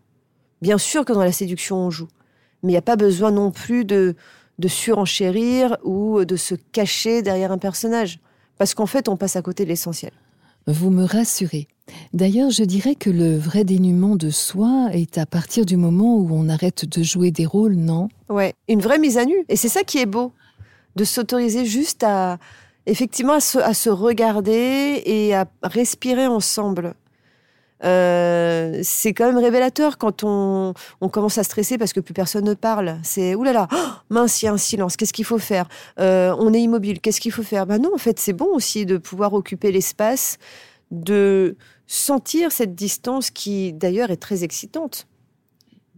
Bien sûr que dans la séduction, on joue. Mais il n'y a pas besoin non plus de, de surenchérir ou de se cacher derrière un personnage. Parce qu'en fait, on passe à côté de l'essentiel. Vous me rassurez. D'ailleurs, je dirais que le vrai dénuement de soi est à partir du moment où on arrête de jouer des rôles, non? Ouais, une vraie mise à nu. Et c'est ça qui est beau, de s'autoriser juste à, effectivement, à se, regarder et à respirer ensemble. Euh, c'est quand même révélateur quand on, commence à stresser parce que plus personne ne parle. C'est oulala, oh, mince, il y a un silence. Qu'est-ce qu'il faut faire? Euh, On est immobile. Qu'est-ce qu'il faut faire? Ben non, en fait, c'est bon aussi de pouvoir occuper l'espace, de sentir cette distance qui d'ailleurs est très excitante,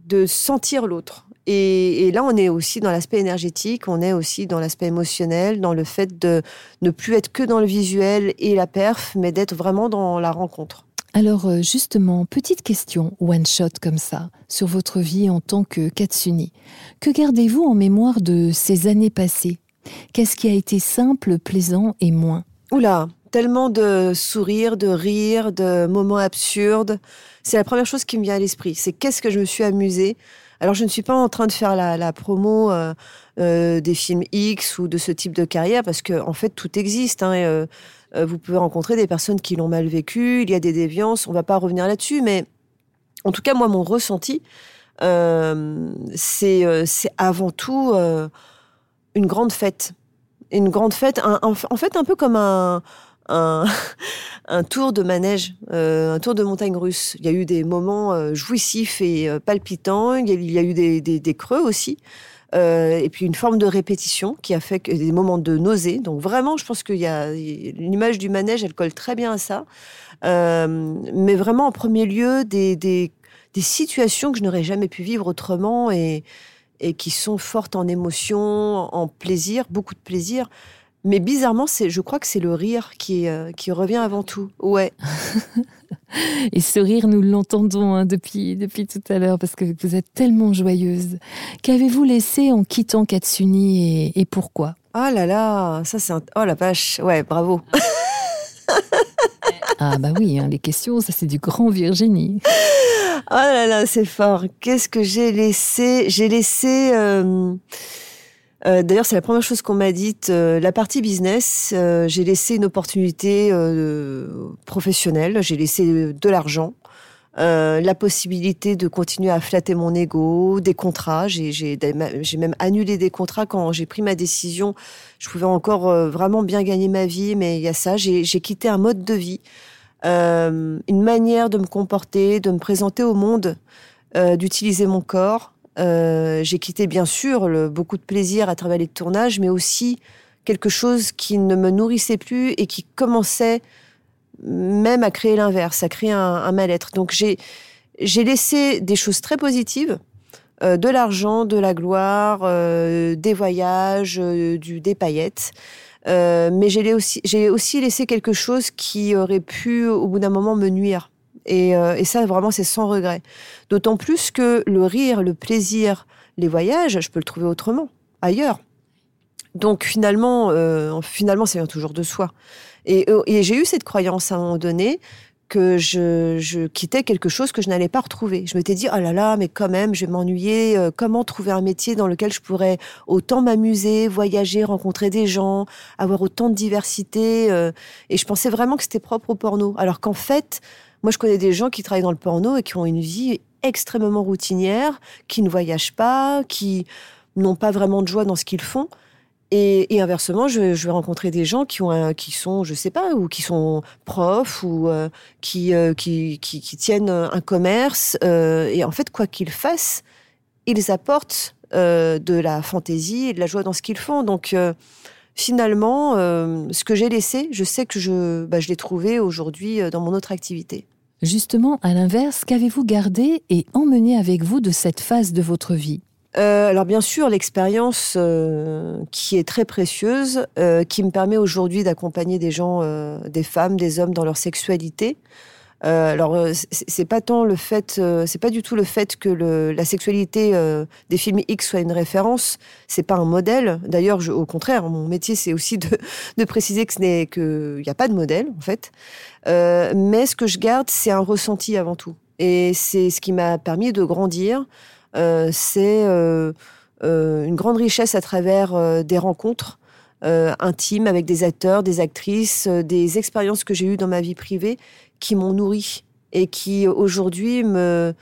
de sentir l'autre. Et, là, on est aussi dans l'aspect énergétique, on est aussi dans l'aspect émotionnel, dans le fait de ne plus être que dans le visuel et la perf, mais d'être vraiment dans la rencontre. Alors euh, justement, petite question, one shot comme ça, sur votre vie en tant que Katsuni. Que gardez-vous en mémoire de ces années passées? Qu'est-ce qui a été simple, plaisant et moins? Oula, tellement de sourires, de rires, de moments absurdes. C'est la première chose qui me vient à l'esprit. C'est qu'est-ce que je me suis amusée. Alors je ne suis pas en train de faire la, promo euh, euh, des films X ou de ce type de carrière parce que en fait tout existe. Hein, euh, vous pouvez rencontrer des personnes qui l'ont mal vécu, il y a des déviances, on va pas revenir là-dessus, mais en tout cas, moi, mon ressenti, c'est avant tout une grande fête. Une grande fête, en fait, un peu comme un, un, tour de manège, un tour de montagne russe. Il y a eu des moments jouissifs et palpitants, il y a, eu des, creux aussi. Euh, et puis une forme de répétition qui a fait que des moments de nausée. Donc vraiment, je pense qu'il y a l'image du manège, elle colle très bien à ça. Euh, mais vraiment en premier lieu des situations que je n'aurais jamais pu vivre autrement et, et qui sont fortes en émotion, en plaisir, beaucoup de plaisir. Mais bizarrement, c'est, je crois que c'est le rire qui, euh, qui revient avant tout. Ouais. Et ce rire, nous l'entendons hein, depuis, depuis tout à l'heure parce que vous êtes tellement joyeuse. Qu'avez-vous laissé en quittant Katsuni et, et pourquoi? Ah là là, ça c'est un... Oh la vache, ouais, bravo. ah bah oui, hein, les questions, ça c'est du grand Virginie. Oh là là, c'est fort. Qu'est-ce que j'ai laissé? J'ai laissé... Euh... Euh, D'ailleurs, c'est la première chose qu'on m'a dite. Euh, la partie business, euh, j'ai laissé une opportunité euh, professionnelle, j'ai laissé de l'argent, euh, la possibilité de continuer à flatter mon ego, des contrats. J'ai même annulé des contrats quand j'ai pris ma décision. Je pouvais encore vraiment bien gagner ma vie, mais il y a ça. J'ai quitté un mode de vie, une manière de me comporter, de me présenter au monde, d'utiliser mon corps. Euh, j'ai quitté bien sûr le, beaucoup de plaisir à travers les tournages, mais aussi quelque chose qui ne me nourrissait plus et qui commençait même à créer l'inverse, à créer un, un mal-être. Donc j'ai laissé des choses très positives, euh, de l'argent, de la gloire, euh, des voyages, euh, du, des paillettes. Euh, mais j'ai aussi, j'ai aussi laissé quelque chose qui aurait pu, au bout d'un moment, me nuire. Et, euh, et ça, vraiment, c'est sans regret. D'autant plus que le rire, le plaisir, les voyages, je peux le trouver autrement, ailleurs. Donc finalement, euh, finalement, ça vient toujours de soi. Et, euh, et j'ai eu cette croyance à un moment donné que je, je quittais quelque chose que je n'allais pas retrouver. Je m'étais dit, oh là là, mais quand même, je vais m'ennuyer. Comment trouver un métier dans lequel je pourrais autant m'amuser, voyager, rencontrer des gens, avoir autant de diversité Et je pensais vraiment que c'était propre au porno. Alors qu'en fait, moi, je connais des gens qui travaillent dans le porno et qui ont une vie extrêmement routinière, qui ne voyagent pas, qui n'ont pas vraiment de joie dans ce qu'ils font. Et, inversement, je, vais rencontrer des gens qui ont un, qui sont, je sais pas, ou qui sont profs ou euh, qui, euh, qui, qui qui tiennent un commerce. euh, et en fait, quoi qu'ils fassent, ils apportent de la fantaisie et de la joie dans ce qu'ils font. Donc finalement, euh, ce que j'ai laissé, je sais que je, bah, je l'ai trouvé aujourd'hui euh, dans mon autre activité. Justement, à l'inverse, qu'avez-vous gardé et emmené avec vous de cette phase de votre vie? Euh, alors bien sûr, l'expérience euh, qui est très précieuse, euh, qui me permet aujourd'hui d'accompagner des gens, des femmes, des hommes dans leur sexualité. Euh, alors euh, c'est pas tant le fait, euh, c'est pas du tout le fait que le, la sexualité euh, des films X soit une référence. C'est pas un modèle. D'ailleurs, au contraire, mon métier c'est aussi de, de préciser que ce n'est que il n'y a pas de modèle en fait. Euh, mais ce que je garde, c'est un ressenti avant tout. Et c'est ce qui m'a permis de grandir. Euh, c'est une grande richesse à travers des rencontres euh, intimes avec des acteurs, des actrices, euh, des expériences que j'ai eues dans ma vie privée qui m'ont nourri et qui aujourd'hui me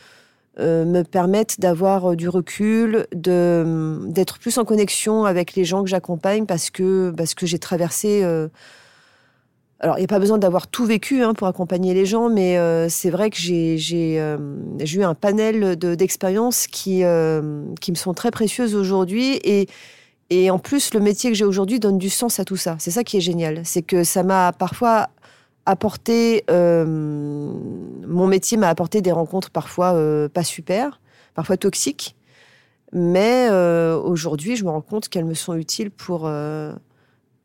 euh, me permettent d'avoir euh, du recul, de d'être plus en connexion avec les gens que j'accompagne parce que parce que j'ai traversé euh, alors, il n'y a pas besoin d'avoir tout vécu hein, pour accompagner les gens, mais euh, c'est vrai que j'ai j'ai, euh, eu un panel de- d'expériences qui, euh, qui me sont très précieuses aujourd'hui. Et, et en plus, le métier que j'ai aujourd'hui donne du sens à tout ça. C'est ça qui est génial. C'est que ça m'a parfois apporté... euh, mon métier m'a apporté des rencontres parfois euh, pas super, parfois toxiques. Mais euh, aujourd'hui, je me rends compte qu'elles me sont utiles pour...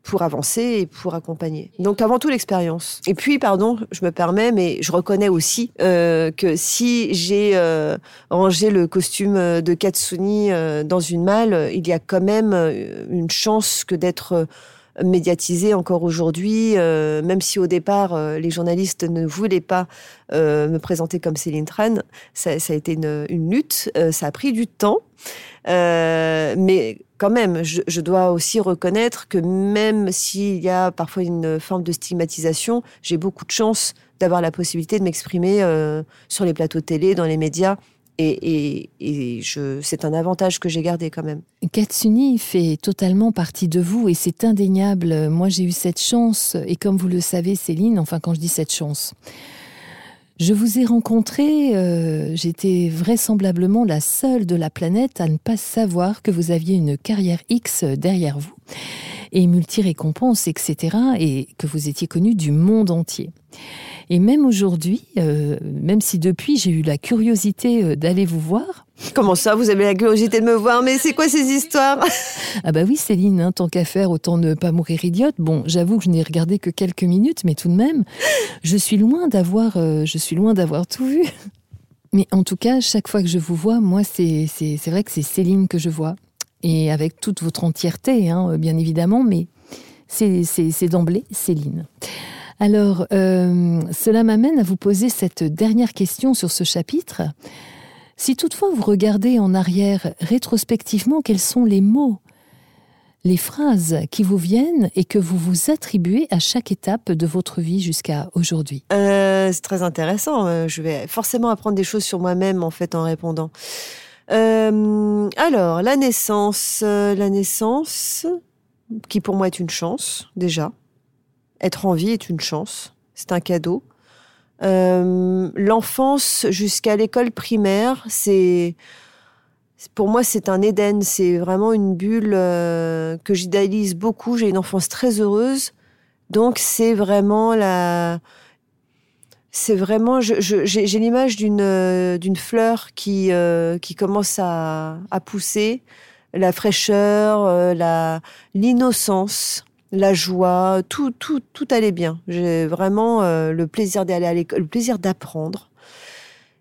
pour avancer et pour accompagner. Donc avant tout l'expérience. Et puis, pardon, je me permets, mais je reconnais aussi que si j'ai rangé le costume de Katsuni dans une malle, il y a quand même une chance que d'être médiatisé encore aujourd'hui, euh, même si au départ euh, les journalistes ne voulaient pas euh, me présenter comme Céline Tran, ça, a été une, lutte, ça a pris du temps, mais quand même, je, je dois aussi reconnaître que même s'il y a parfois une forme de stigmatisation, j'ai beaucoup de chance d'avoir la possibilité de m'exprimer sur les plateaux télé, dans les médias. Et, c'est un avantage que j'ai gardé quand même. Katsuni fait totalement partie de vous et c'est indéniable. Moi, j'ai eu cette chance, et comme vous le savez, Céline, enfin, quand je dis cette chance, Je vous ai rencontré, euh, j'étais vraisemblablement la seule de la planète à ne pas savoir que vous aviez une carrière X derrière vous, et multi-récompenses, etc., et que vous étiez connu du monde entier. Et même aujourd'hui, euh, même si depuis j'ai eu la curiosité euh, d'aller vous voir. Comment ça, vous avez la curiosité de me voir? Mais c'est quoi ces histoires? Ah bah oui, Céline, hein, tant qu'à faire, autant ne pas mourir idiote. Bon, j'avoue que je n'ai regardé que quelques minutes, mais tout de même, je suis loin d'avoir, euh, je suis loin d'avoir tout vu. Mais en tout cas, chaque fois que je vous vois, moi, c'est c'est vrai que c'est Céline que je vois, et avec toute votre entièreté, hein, bien évidemment, mais c'est d'emblée Céline. Alors, euh, cela m'amène à vous poser cette dernière question sur ce chapitre. Si toutefois vous regardez en arrière rétrospectivement, quels sont les mots, les phrases qui vous viennent et que vous vous attribuez à chaque étape de votre vie jusqu'à aujourd'hui? Euh, C'est très intéressant. Euh, je vais forcément apprendre des choses sur moi-même en fait en répondant. Alors, la naissance, la naissance, qui pour moi est une chance déjà. Être en vie est une chance, c'est un cadeau. Euh, l'enfance jusqu'à l'école primaire, c'est pour moi c'est un Éden, c'est vraiment une bulle euh, que j'idéalise beaucoup. J'ai une enfance très heureuse, donc c'est vraiment la, c'est vraiment, j'ai l'image d'une euh, fleur qui qui commence à, à pousser, la fraîcheur, la l'innocence la joie, tout, tout, tout allait bien. J'ai vraiment euh, le plaisir d'aller à l'école, le plaisir d'apprendre.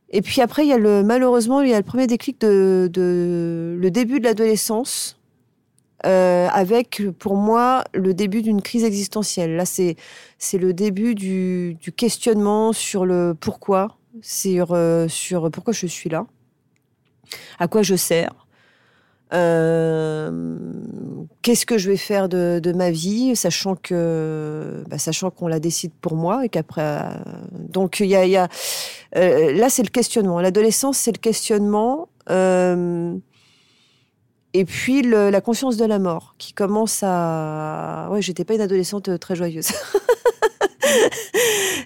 Et puis après, il y a le, malheureusement, il y a le premier déclic de, le début de l'adolescence, euh, avec pour moi le début d'une crise existentielle. Là, c'est le début du, questionnement sur le pourquoi, sur euh, sur pourquoi je suis là, à quoi je sers. Euh, qu'est-ce que je vais faire de, ma vie, sachant que, bah, sachant qu'on la décide pour moi et qu'après, donc il y a, euh, là c'est le questionnement. L'adolescence c'est le questionnement. Et puis la conscience de la mort qui commence à. Ouais, j'étais pas une adolescente très joyeuse.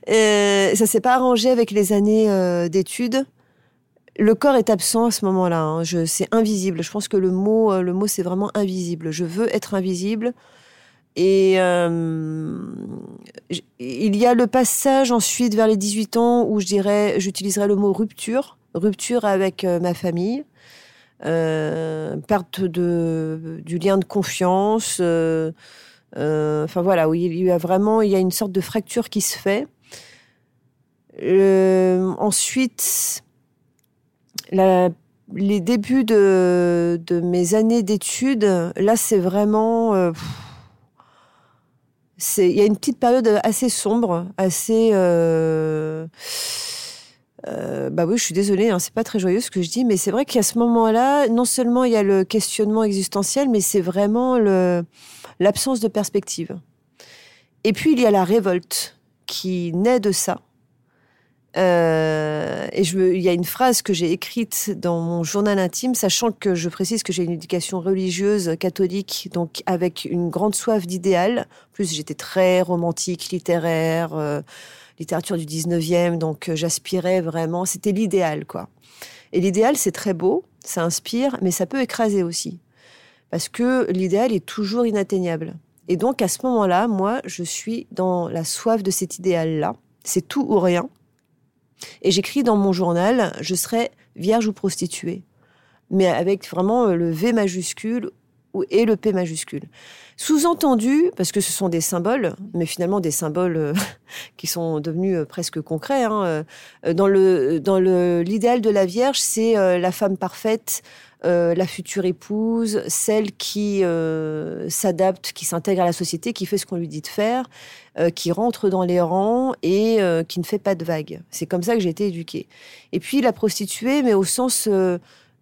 et ça s'est pas arrangé avec les années d'études le corps est absent à ce moment-là. Hein. C'est invisible. Je pense que le mot, euh, le mot, c'est vraiment invisible. Je veux être invisible. Et euh, il y a le passage ensuite vers les 18 ans où je dirais, j'utiliserai le mot rupture, rupture avec euh, ma famille, perte de, du lien de confiance. enfin voilà, où il y a vraiment, il y a une sorte de fracture qui se fait. ensuite, les débuts de, mes années d'études, là, c'est vraiment. Euh, il y a une petite période assez sombre, assez. Euh, euh, bah oui, je suis désolée, hein, c'est pas très joyeux ce que je dis, mais c'est vrai qu'à ce moment-là, non seulement il y a le questionnement existentiel, mais c'est vraiment l'absence de perspective. Et puis il y a la révolte qui naît de ça. Euh, et il y a une phrase que j'ai écrite dans mon journal intime, sachant que je précise que j'ai une éducation religieuse catholique, donc avec une grande soif d'idéal. plus, j'étais très romantique, littéraire, euh, littérature du 19e, donc euh, j'aspirais vraiment. C'était l'idéal, quoi. Et l'idéal, c'est très beau, ça inspire, mais ça peut écraser aussi. Parce que l'idéal est toujours inatteignable. Et donc, à ce moment-là, moi, je suis dans la soif de cet idéal-là. C'est tout ou rien. Et j'écris dans mon journal, je serai vierge ou prostituée. Mais avec vraiment euh, le V majuscule et le P majuscule. Sous-entendu, parce que ce sont des symboles, mais finalement des symboles euh, qui sont devenus euh, presque concrets. Hein, dans le dans le l'idéal de la Vierge, c'est la femme parfaite, la future épouse, celle qui s'adapte, qui s'intègre à la société, qui fait ce qu'on lui dit de faire, euh, qui rentre dans les rangs et euh, qui ne fait pas de vagues. C'est comme ça que j'ai été éduquée. Et puis la prostituée, mais au sens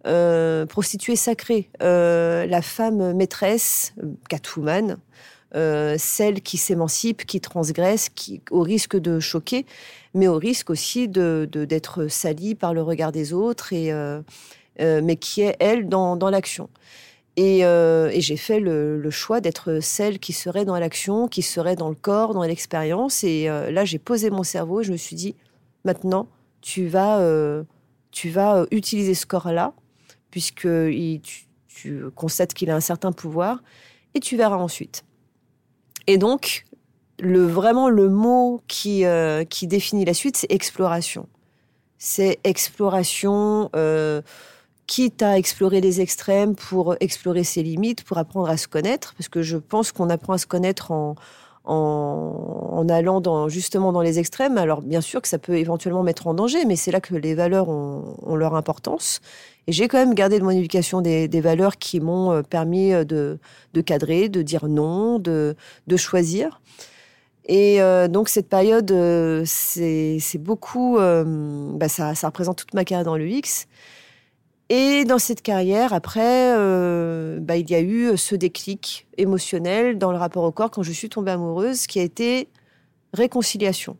euh, prostituée sacrée, la femme maîtresse, Catwoman, celle qui s'émancipe, qui transgresse, qui, au risque de choquer, mais au risque aussi de d'être salie par le regard des autres, et, mais qui est, elle, dans, dans l'action. Euh, et, j'ai fait le, choix d'être celle qui serait dans l'action, qui serait dans le corps, dans l'expérience. Et euh, là, j'ai posé mon cerveau et je me suis dit, maintenant, tu vas, euh, tu vas utiliser ce corps-là, puisque tu constates qu'il a un certain pouvoir, et tu verras ensuite. Et donc, le, vraiment, le mot qui, euh, qui définit la suite, c'est exploration. C'est exploration, euh, quitte à explorer les extrêmes pour explorer ses limites, pour apprendre à se connaître, parce que je pense qu'on apprend à se connaître en, en, allant justement dans les extrêmes. Alors, bien sûr que ça peut éventuellement mettre en danger, mais c'est là que les valeurs ont, ont leur importance. Et j'ai quand même gardé de mon éducation des, valeurs qui m'ont euh, permis de, de cadrer, de dire non, de, choisir. Et euh, donc cette période, euh, c'est beaucoup, euh, bah, ça, ça, représente toute ma carrière dans le X. Et dans cette carrière, après, euh, bah, il y a eu ce déclic émotionnel dans le rapport au corps quand je suis tombée amoureuse, qui a été réconciliation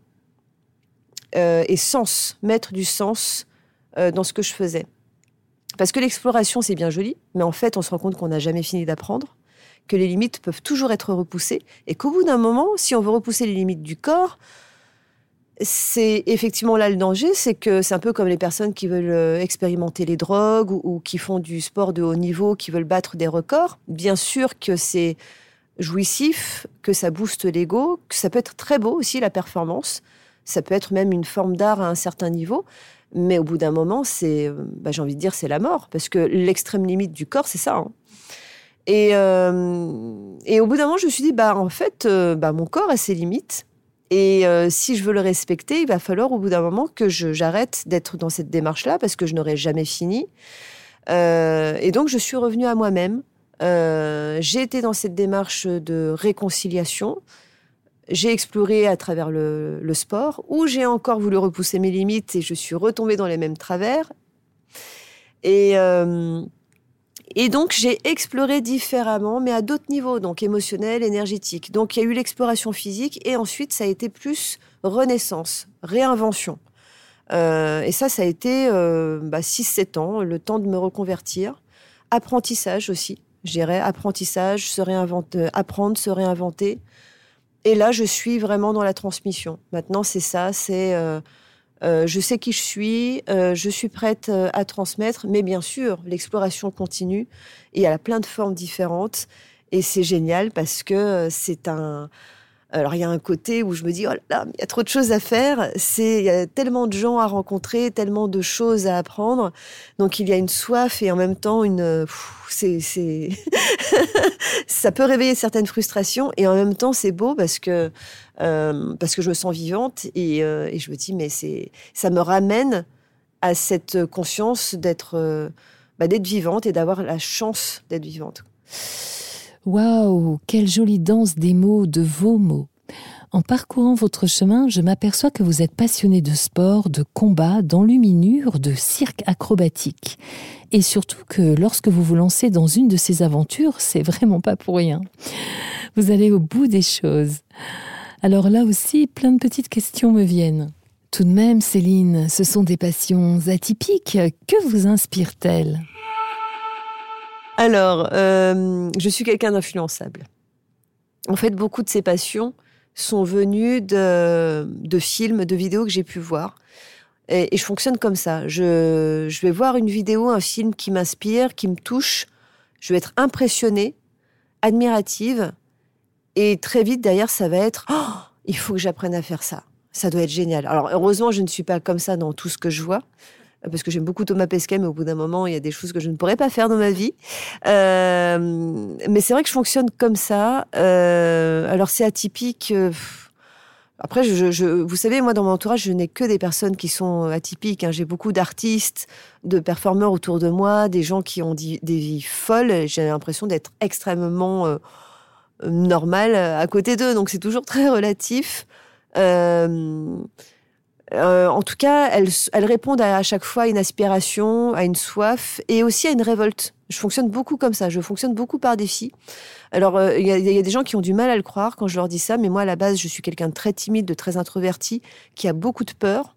euh, et sens, mettre du sens euh, dans ce que je faisais. Parce que l'exploration, c'est bien joli, mais en fait, on se rend compte qu'on n'a jamais fini d'apprendre que les limites peuvent toujours être repoussées et qu'au bout d'un moment, si on veut repousser les limites du corps, c'est effectivement là le danger, c'est que c'est un peu comme les personnes qui veulent euh, expérimenter les drogues ou, qui font du sport de haut niveau, qui veulent battre des records. Bien sûr que c'est jouissif, que ça booste l'ego, que ça peut être très beau aussi la performance, ça peut être même une forme d'art à un certain niveau. Mais au bout d'un moment, c'est, euh, bah, j'ai envie de dire, c'est la mort, parce que l'extrême limite du corps, c'est ça. Hein. Et, euh, et, au bout d'un moment, je me suis dit, bah, en fait, bah, mon corps a ses limites. Et euh, si je veux le respecter, il va falloir au bout d'un moment que j'arrête d'être dans cette démarche-là parce que je n'aurai jamais fini. Euh, et donc, je suis revenue à moi-même. Euh, j'ai été dans cette démarche de réconciliation. J'ai exploré à travers le, le sport, où j'ai encore voulu repousser mes limites et je suis retombée dans les mêmes travers. Et euh, et donc, j'ai exploré différemment, mais à d'autres niveaux, donc émotionnel, énergétique. Donc, il y a eu l'exploration physique et ensuite, ça a été plus renaissance, réinvention. Euh, et ça, ça a été euh, bah, 6-7 ans, le temps de me reconvertir. Apprentissage aussi, je dirais, apprentissage, se réinventer, apprendre, se réinventer. Et là, je suis vraiment dans la transmission. Maintenant, c'est ça, c'est... Euh, euh, je sais qui je suis, euh, je suis prête euh, à transmettre, mais bien sûr, l'exploration continue et elle a plein de formes différentes. Et c'est génial parce que c'est un. Alors, il y a un côté où je me dis, oh là il y a trop de choses à faire. C'est, il y a tellement de gens à rencontrer, tellement de choses à apprendre. Donc, il y a une soif et en même temps une. C'est, c'est. ça peut réveiller certaines frustrations et en même temps, c'est beau parce que euh, parce que je me sens vivante et, euh, et je me dis mais c'est ça me ramène à cette conscience d'être euh, bah, d'être vivante et d'avoir la chance d'être vivante. Waouh, quelle jolie danse des mots, de vos mots. En parcourant votre chemin, je m'aperçois que vous êtes passionné de sport, de combat, d'enluminure, de cirque acrobatique. Et surtout que lorsque vous vous lancez dans une de ces aventures, c'est vraiment pas pour rien. Vous allez au bout des choses. Alors là aussi, plein de petites questions me viennent. Tout de même, Céline, ce sont des passions atypiques. Que vous inspire-t-elle Alors, euh, je suis quelqu'un d'influençable. En fait, beaucoup de ces passions sont venues de, films, de vidéos que j'ai pu voir. Et, et, je fonctionne comme ça. Je, je vais voir une vidéo, un film qui m'inspire, qui me touche. Je vais être impressionnée, admirative, et très vite, derrière, ça va être oh, il faut que j'apprenne à faire ça. Ça doit être génial. Alors, heureusement, je ne suis pas comme ça dans tout ce que je vois. Parce que j'aime beaucoup Thomas Pesquet, mais au bout d'un moment, il y a des choses que je ne pourrais pas faire dans ma vie. Euh, mais c'est vrai que je fonctionne comme ça. Euh, alors, c'est atypique. Euh, après, vous savez, moi, dans mon entourage, je n'ai que des personnes qui sont atypiques. Hein. J'ai beaucoup d'artistes, de performeurs autour de moi, des gens qui ont des vies folles. J'ai l'impression d'être extrêmement euh, normal à côté d'eux. Donc c'est toujours très relatif. Euh, en tout cas, elles, elles, répondent à, chaque fois à une aspiration, à une soif et aussi à une révolte. Je fonctionne beaucoup comme ça. Je fonctionne beaucoup par défi. Alors, il euh, y, y, a des gens qui ont du mal à le croire quand je leur dis ça, mais moi, à la base, je suis quelqu'un de très timide, de très introverti, qui a beaucoup de peur.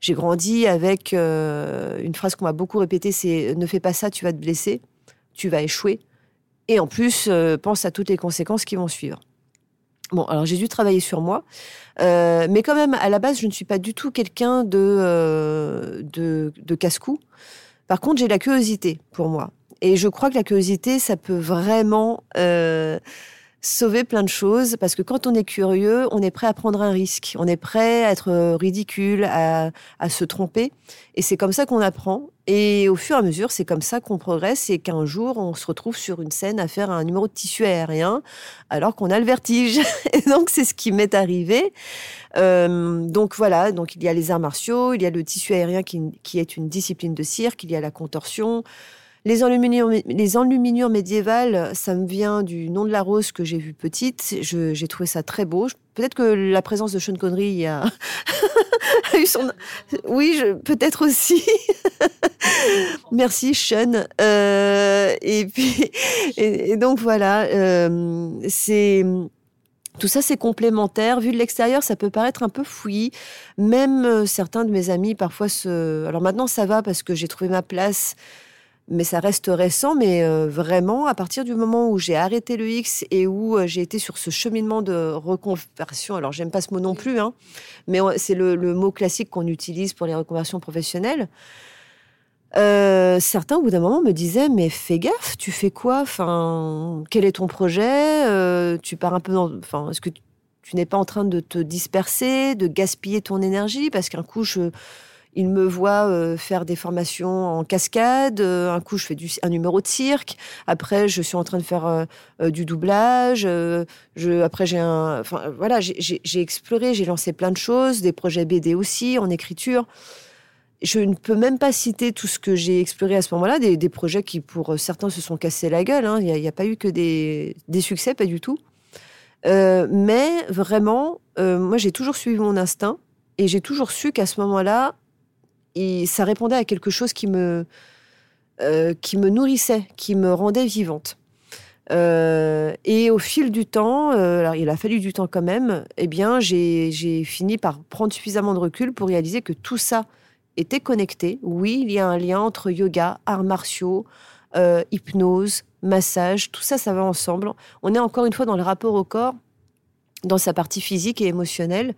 J'ai grandi avec euh, une phrase qu'on m'a beaucoup répétée, c'est ne fais pas ça, tu vas te blesser, tu vas échouer. Et en plus, pense à toutes les conséquences qui vont suivre. Bon, alors j'ai dû travailler sur moi, euh, mais quand même, à la base, je ne suis pas du tout quelqu'un de, euh, de, de casse-cou. Par contre, j'ai la curiosité pour moi. Et je crois que la curiosité, ça peut vraiment euh, sauver plein de choses parce que quand on est curieux, on est prêt à prendre un risque, on est prêt à être ridicule, à, à se tromper. Et c'est comme ça qu'on apprend. Et au fur et à mesure, c'est comme ça qu'on progresse et qu'un jour, on se retrouve sur une scène à faire un numéro de tissu aérien alors qu'on a le vertige. Et donc, c'est ce qui m'est arrivé. Euh, donc voilà, donc il y a les arts martiaux, il y a le tissu aérien qui, qui est une discipline de cirque, il y a la contorsion, les enluminures, les enluminures médiévales, ça me vient du nom de la rose que j'ai vu petite. J'ai trouvé ça très beau. Peut-être que la présence de Sean Connery a, eu son. Oui, peut-être aussi. Merci Sean. Euh, et puis, donc voilà, euh, c'est. Tout ça, c'est complémentaire. Vu de l'extérieur, ça peut paraître un peu fouillis. Même euh, certains de mes amis, parfois, se... Alors maintenant, ça va parce que j'ai trouvé ma place mais ça reste récent. Mais euh, vraiment, à partir du moment où j'ai arrêté le X et où euh, j'ai été sur ce cheminement de reconversion, alors j'aime pas ce mot non plus, hein, mais c'est le, mot classique qu'on utilise pour les reconversions professionnelles. Euh, certains, au bout d'un moment, me disaient Mais fais gaffe, tu fais quoi? Enfin, quel est ton projet? Tu pars un peu dans. Enfin, est-ce que tu, tu n'es pas en train de te disperser, de gaspiller ton énergie? Parce qu'un coup, je il me voit euh, faire des formations en cascade. Euh, un coup, je fais un numéro de cirque. Après, je suis en train de faire euh, du doublage. après, j'ai enfin, voilà, j'ai exploré, j'ai lancé plein de choses, des projets BD aussi, en écriture. Je ne peux même pas citer tout ce que j'ai exploré à ce moment-là, des, projets qui, pour certains, se sont cassés la gueule. Hein. Il n'y a, pas eu que des succès, pas du tout. mais vraiment, moi, j'ai toujours suivi mon instinct et j'ai toujours su qu'à ce moment-là, et ça répondait à quelque chose qui me, euh, qui me nourrissait, qui me rendait vivante. Euh, et au fil du temps, euh, il a fallu du temps quand même, eh bien j'ai fini par prendre suffisamment de recul pour réaliser que tout ça était connecté. Oui, il y a un lien entre yoga, arts martiaux, hypnose, massage, tout ça, ça va ensemble. On est encore une fois dans le rapport au corps, dans sa partie physique et émotionnelle.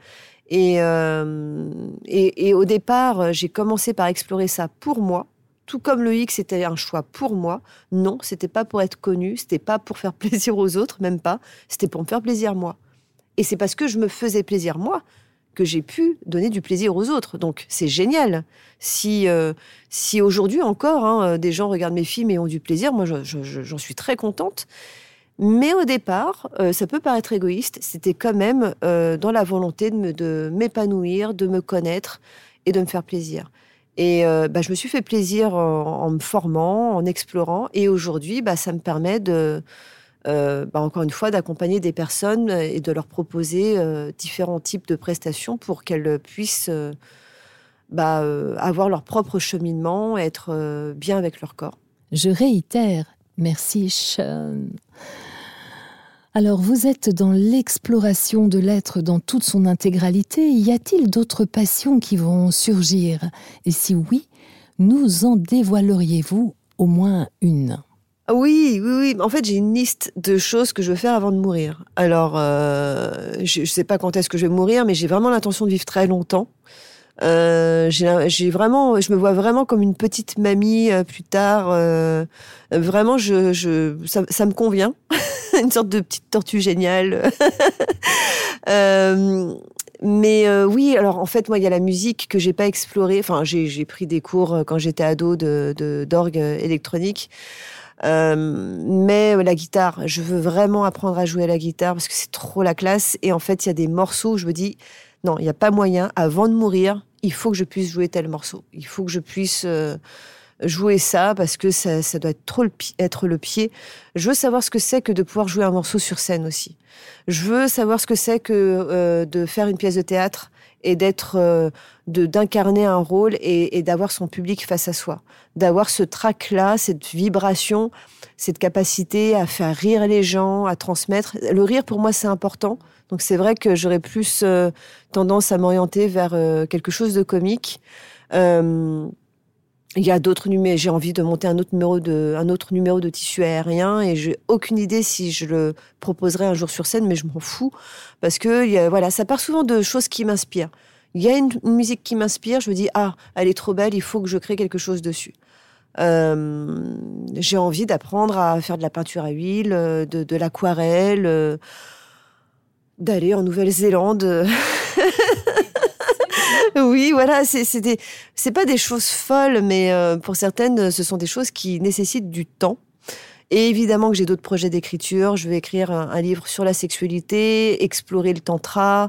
Euh, et, et, au départ, j'ai commencé par explorer ça pour moi. Tout comme le X était un choix pour moi, non, c'était pas pour être connu, c'était pas pour faire plaisir aux autres, même pas, c'était pour me faire plaisir moi. Et c'est parce que je me faisais plaisir moi que j'ai pu donner du plaisir aux autres. Donc c'est génial. Si, euh, si aujourd'hui encore hein, des gens regardent mes films et ont du plaisir, moi j'en suis très contente. Mais au départ, euh, ça peut paraître égoïste, c'était quand même euh, dans la volonté de m'épanouir, de, me connaître et de me faire plaisir. Et euh, bah, je me suis fait plaisir en, me formant, en explorant. Et aujourd'hui, bah, ça me permet de, bah, encore une fois, d'accompagner des personnes et de leur proposer différents types de prestations pour qu'elles puissent avoir leur propre cheminement, être bien avec leur corps. Je réitère, merci Sean. Alors vous êtes dans l'exploration de l'être dans toute son intégralité. Y a-t-il d'autres passions qui vont surgir? Et si oui, nous en dévoileriez-vous au moins une? Oui, oui, oui. En fait, j'ai une liste de choses que je veux faire avant de mourir. Alors, euh, je ne sais pas quand est-ce que je vais mourir, mais j'ai vraiment l'intention de vivre très longtemps. Euh, j'ai vraiment, je me vois vraiment comme une petite mamie euh, plus tard. Euh, vraiment, je, je ça, me convient. une sorte de petite tortue géniale. mais oui, alors en fait, moi, il y a la musique que j'ai pas explorée. Enfin, j'ai pris des cours quand j'étais ado de d'orgue électronique. mais la guitare, je veux vraiment apprendre à jouer à la guitare parce que c'est trop la classe. Et en fait, il y a des morceaux où je me dis, non, il n'y a pas moyen. Avant de mourir, il faut que je puisse jouer tel morceau. Il faut que je puisse euh, jouer ça parce que ça, doit être, trop le, être le pied. Je veux savoir ce que c'est que de pouvoir jouer un morceau sur scène aussi. Je veux savoir ce que c'est que euh, de faire une pièce de théâtre et d'être euh, d'incarner un rôle et, et d'avoir son public face à soi, d'avoir ce trac là, cette vibration, cette capacité à faire rire les gens, à transmettre. Le rire pour moi c'est important. Donc c'est vrai que j'aurais plus euh, tendance à m'orienter vers euh, quelque chose de comique. Euh, il y a d'autres numéros. J'ai envie de monter un autre numéro de, un autre numéro de tissu aérien et j'ai aucune idée si je le proposerai un jour sur scène, mais je m'en fous parce que voilà, ça part souvent de choses qui m'inspirent. Il y a une, musique qui m'inspire, je me dis ah, elle est trop belle, il faut que je crée quelque chose dessus. J'ai envie d'apprendre à faire de la peinture à huile, de, l'aquarelle, d'aller en Nouvelle-Zélande. oui, voilà, c'est pas des choses folles, mais euh, pour certaines, ce sont des choses qui nécessitent du temps. Et évidemment que j'ai d'autres projets d'écriture. Je vais écrire un, livre sur la sexualité, explorer le tantra.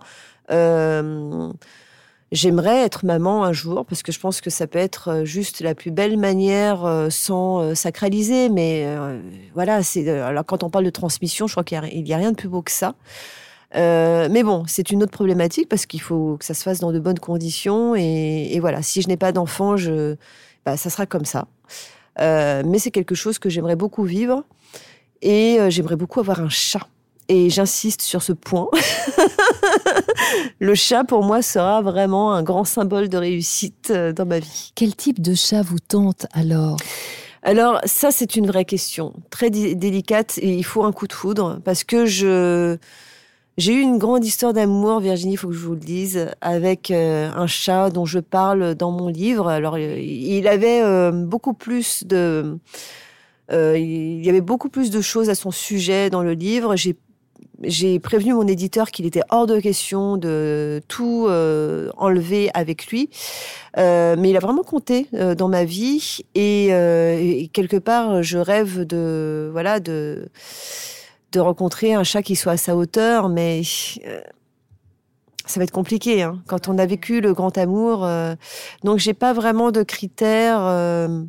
Euh, J'aimerais être maman un jour parce que je pense que ça peut être euh, juste la plus belle manière sans sacraliser. Mais voilà, c'est quand on parle de transmission, je crois qu'il n'y a, rien de plus beau que ça. Euh, mais bon, c'est une autre problématique parce qu'il faut que ça se fasse dans de bonnes conditions. Et, voilà, si je n'ai pas d'enfant, je, bah, ça sera comme ça. Euh, mais c'est quelque chose que j'aimerais beaucoup vivre. Et euh, j'aimerais beaucoup avoir un chat. Et j'insiste sur ce point. le chat, pour moi, sera vraiment un grand symbole de réussite dans ma vie. Quel type de chat vous tente alors? Alors ça, c'est une vraie question, très délicate et il faut un coup de foudre parce que je j'ai eu une grande histoire d'amour, Virginie, il faut que je vous le dise, avec euh, un chat dont je parle dans mon livre. Alors, euh, il avait euh, beaucoup plus de, il y avait beaucoup plus de choses à son sujet dans le livre. J'ai j'ai prévenu mon éditeur qu'il était hors de question de tout enlever avec lui, mais il a vraiment compté dans ma vie et, et, quelque part je rêve de voilà de de rencontrer un chat qui soit à sa hauteur, mais euh, ça va être compliqué hein, quand on a vécu le grand amour. Euh, donc j'ai pas vraiment de critères. Euh,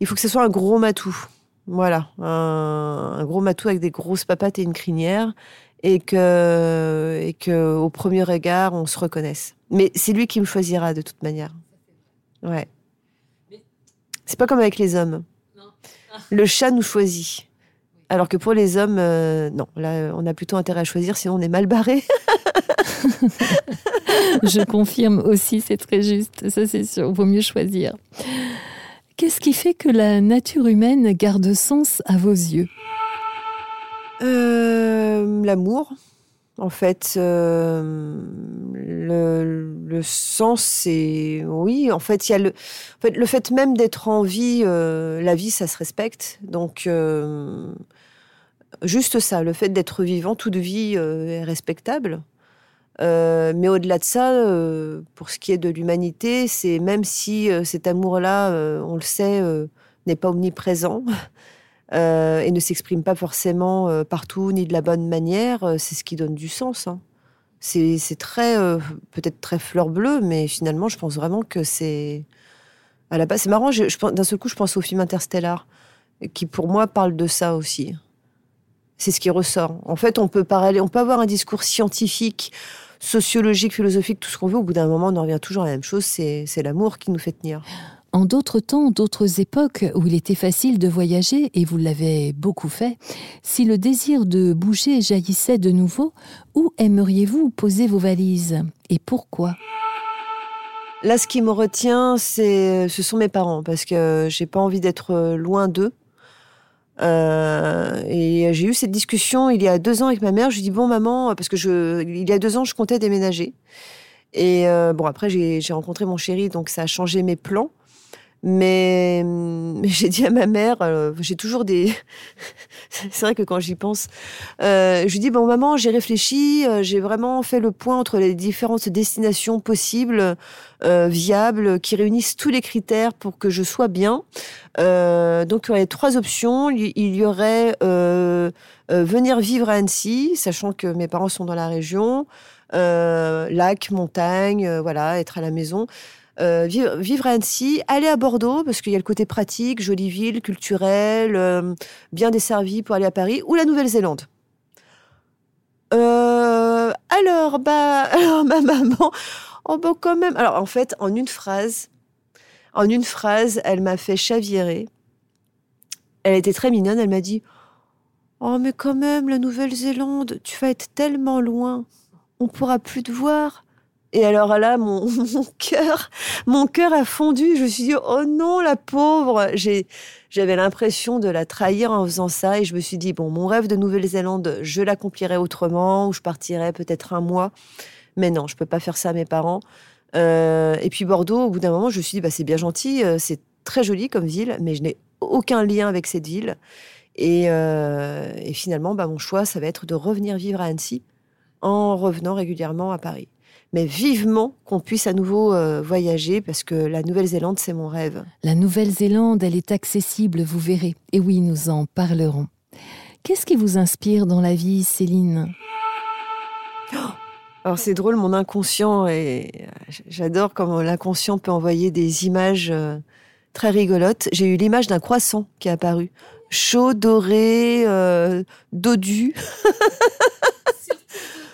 il faut que ce soit un gros matou. Voilà, un, gros matou avec des grosses papates et une crinière, et que, et que au premier regard on se reconnaisse. Mais c'est lui qui me choisira de toute manière. Ouais. C'est pas comme avec les hommes. Le chat nous choisit. Alors que pour les hommes, euh, non, là, on a plutôt intérêt à choisir, sinon on est mal barré. Je confirme aussi, c'est très juste, ça c'est sûr, vaut mieux choisir. Qu'est-ce qui fait que la nature humaine garde sens à vos yeux? Euh, L'amour. En fait, euh, le, sens, c'est oui. En fait, il y a le, fait, le fait même d'être en vie. la vie, ça se respecte. Donc, Juste ça, le fait d'être vivant, toute vie euh, est respectable. Euh, mais au-delà de ça, euh, pour ce qui est de l'humanité, c'est même si cet amour-là, on le sait, n'est pas omniprésent et ne s'exprime pas forcément partout ni de la bonne manière, c'est ce qui donne du sens. Hein. C'est très, peut-être très fleur bleue, mais finalement, je pense vraiment que c'est à la base. C'est marrant. D'un seul coup, je pense au film Interstellar, qui pour moi parle de ça aussi c'est ce qui ressort. En fait, on peut parler, on peut avoir un discours scientifique, sociologique, philosophique, tout ce qu'on veut. Au bout d'un moment, on en revient toujours à la même chose. C'est, l'amour qui nous fait tenir. En d'autres temps, d'autres époques où il était facile de voyager, et vous l'avez beaucoup fait, si le désir de bouger jaillissait de nouveau, où aimeriez-vous poser vos valises Et pourquoi? Là, ce qui me retient, c'est, ce sont mes parents, parce que j'ai pas envie d'être loin d'eux. Euh, et j'ai eu cette discussion il y a deux ans avec ma mère. Je lui dis bon maman, parce que je, il y a deux ans je comptais déménager. Et euh, bon après j'ai rencontré mon chéri, donc ça a changé mes plans. Mais, j'ai dit à ma mère, euh, j'ai toujours des. c'est vrai que quand j'y pense, euh, je lui dis bon maman, j'ai réfléchi, euh, j'ai vraiment fait le point entre les différentes destinations possibles, viables, qui réunissent tous les critères pour que je sois bien. donc il y aurait trois options. Il y aurait venir vivre à Annecy, sachant que mes parents sont dans la région, lac, montagne, voilà, être à la maison. Euh, vivre, à Annecy, aller à Bordeaux, parce qu'il y a le côté pratique, jolie ville, culturelle, euh, bien desservie pour aller à Paris, ou la Nouvelle-Zélande. Euh, alors, bah, alors, ma maman, oh, bah, quand même. Alors, en fait, en une phrase, en une phrase, elle m'a fait chavirer. Elle était très mignonne. Elle m'a dit Oh, mais quand même, la Nouvelle-Zélande, tu vas être tellement loin. On pourra plus te voir. Et alors là, mon, cœur, mon cœur a fondu. Je me suis dit, oh non, la pauvre. J'avais l'impression de la trahir en faisant ça. Et je me suis dit, bon, mon rêve de Nouvelle-Zélande, je l'accomplirai autrement, ou je partirai peut-être un mois. Mais non, je peux pas faire ça à mes parents. Euh, et puis Bordeaux, au bout d'un moment, je me suis dit, bah, c'est bien gentil, euh, c'est très joli comme ville, mais je n'ai aucun lien avec cette ville. Et, euh, et finalement, bah, mon choix, ça va être de revenir vivre à Annecy en revenant régulièrement à Paris mais vivement qu'on puisse à nouveau euh, voyager parce que la Nouvelle-Zélande, c'est mon rêve. La Nouvelle-Zélande, elle est accessible, vous verrez. Et oui, nous en parlerons. Qu'est-ce qui vous inspire dans la vie, Céline? Alors c'est drôle, mon inconscient, et j'adore comment l'inconscient peut envoyer des images euh, très rigolotes. J'ai eu l'image d'un croissant qui est apparu. Chaud, doré, euh, dodu.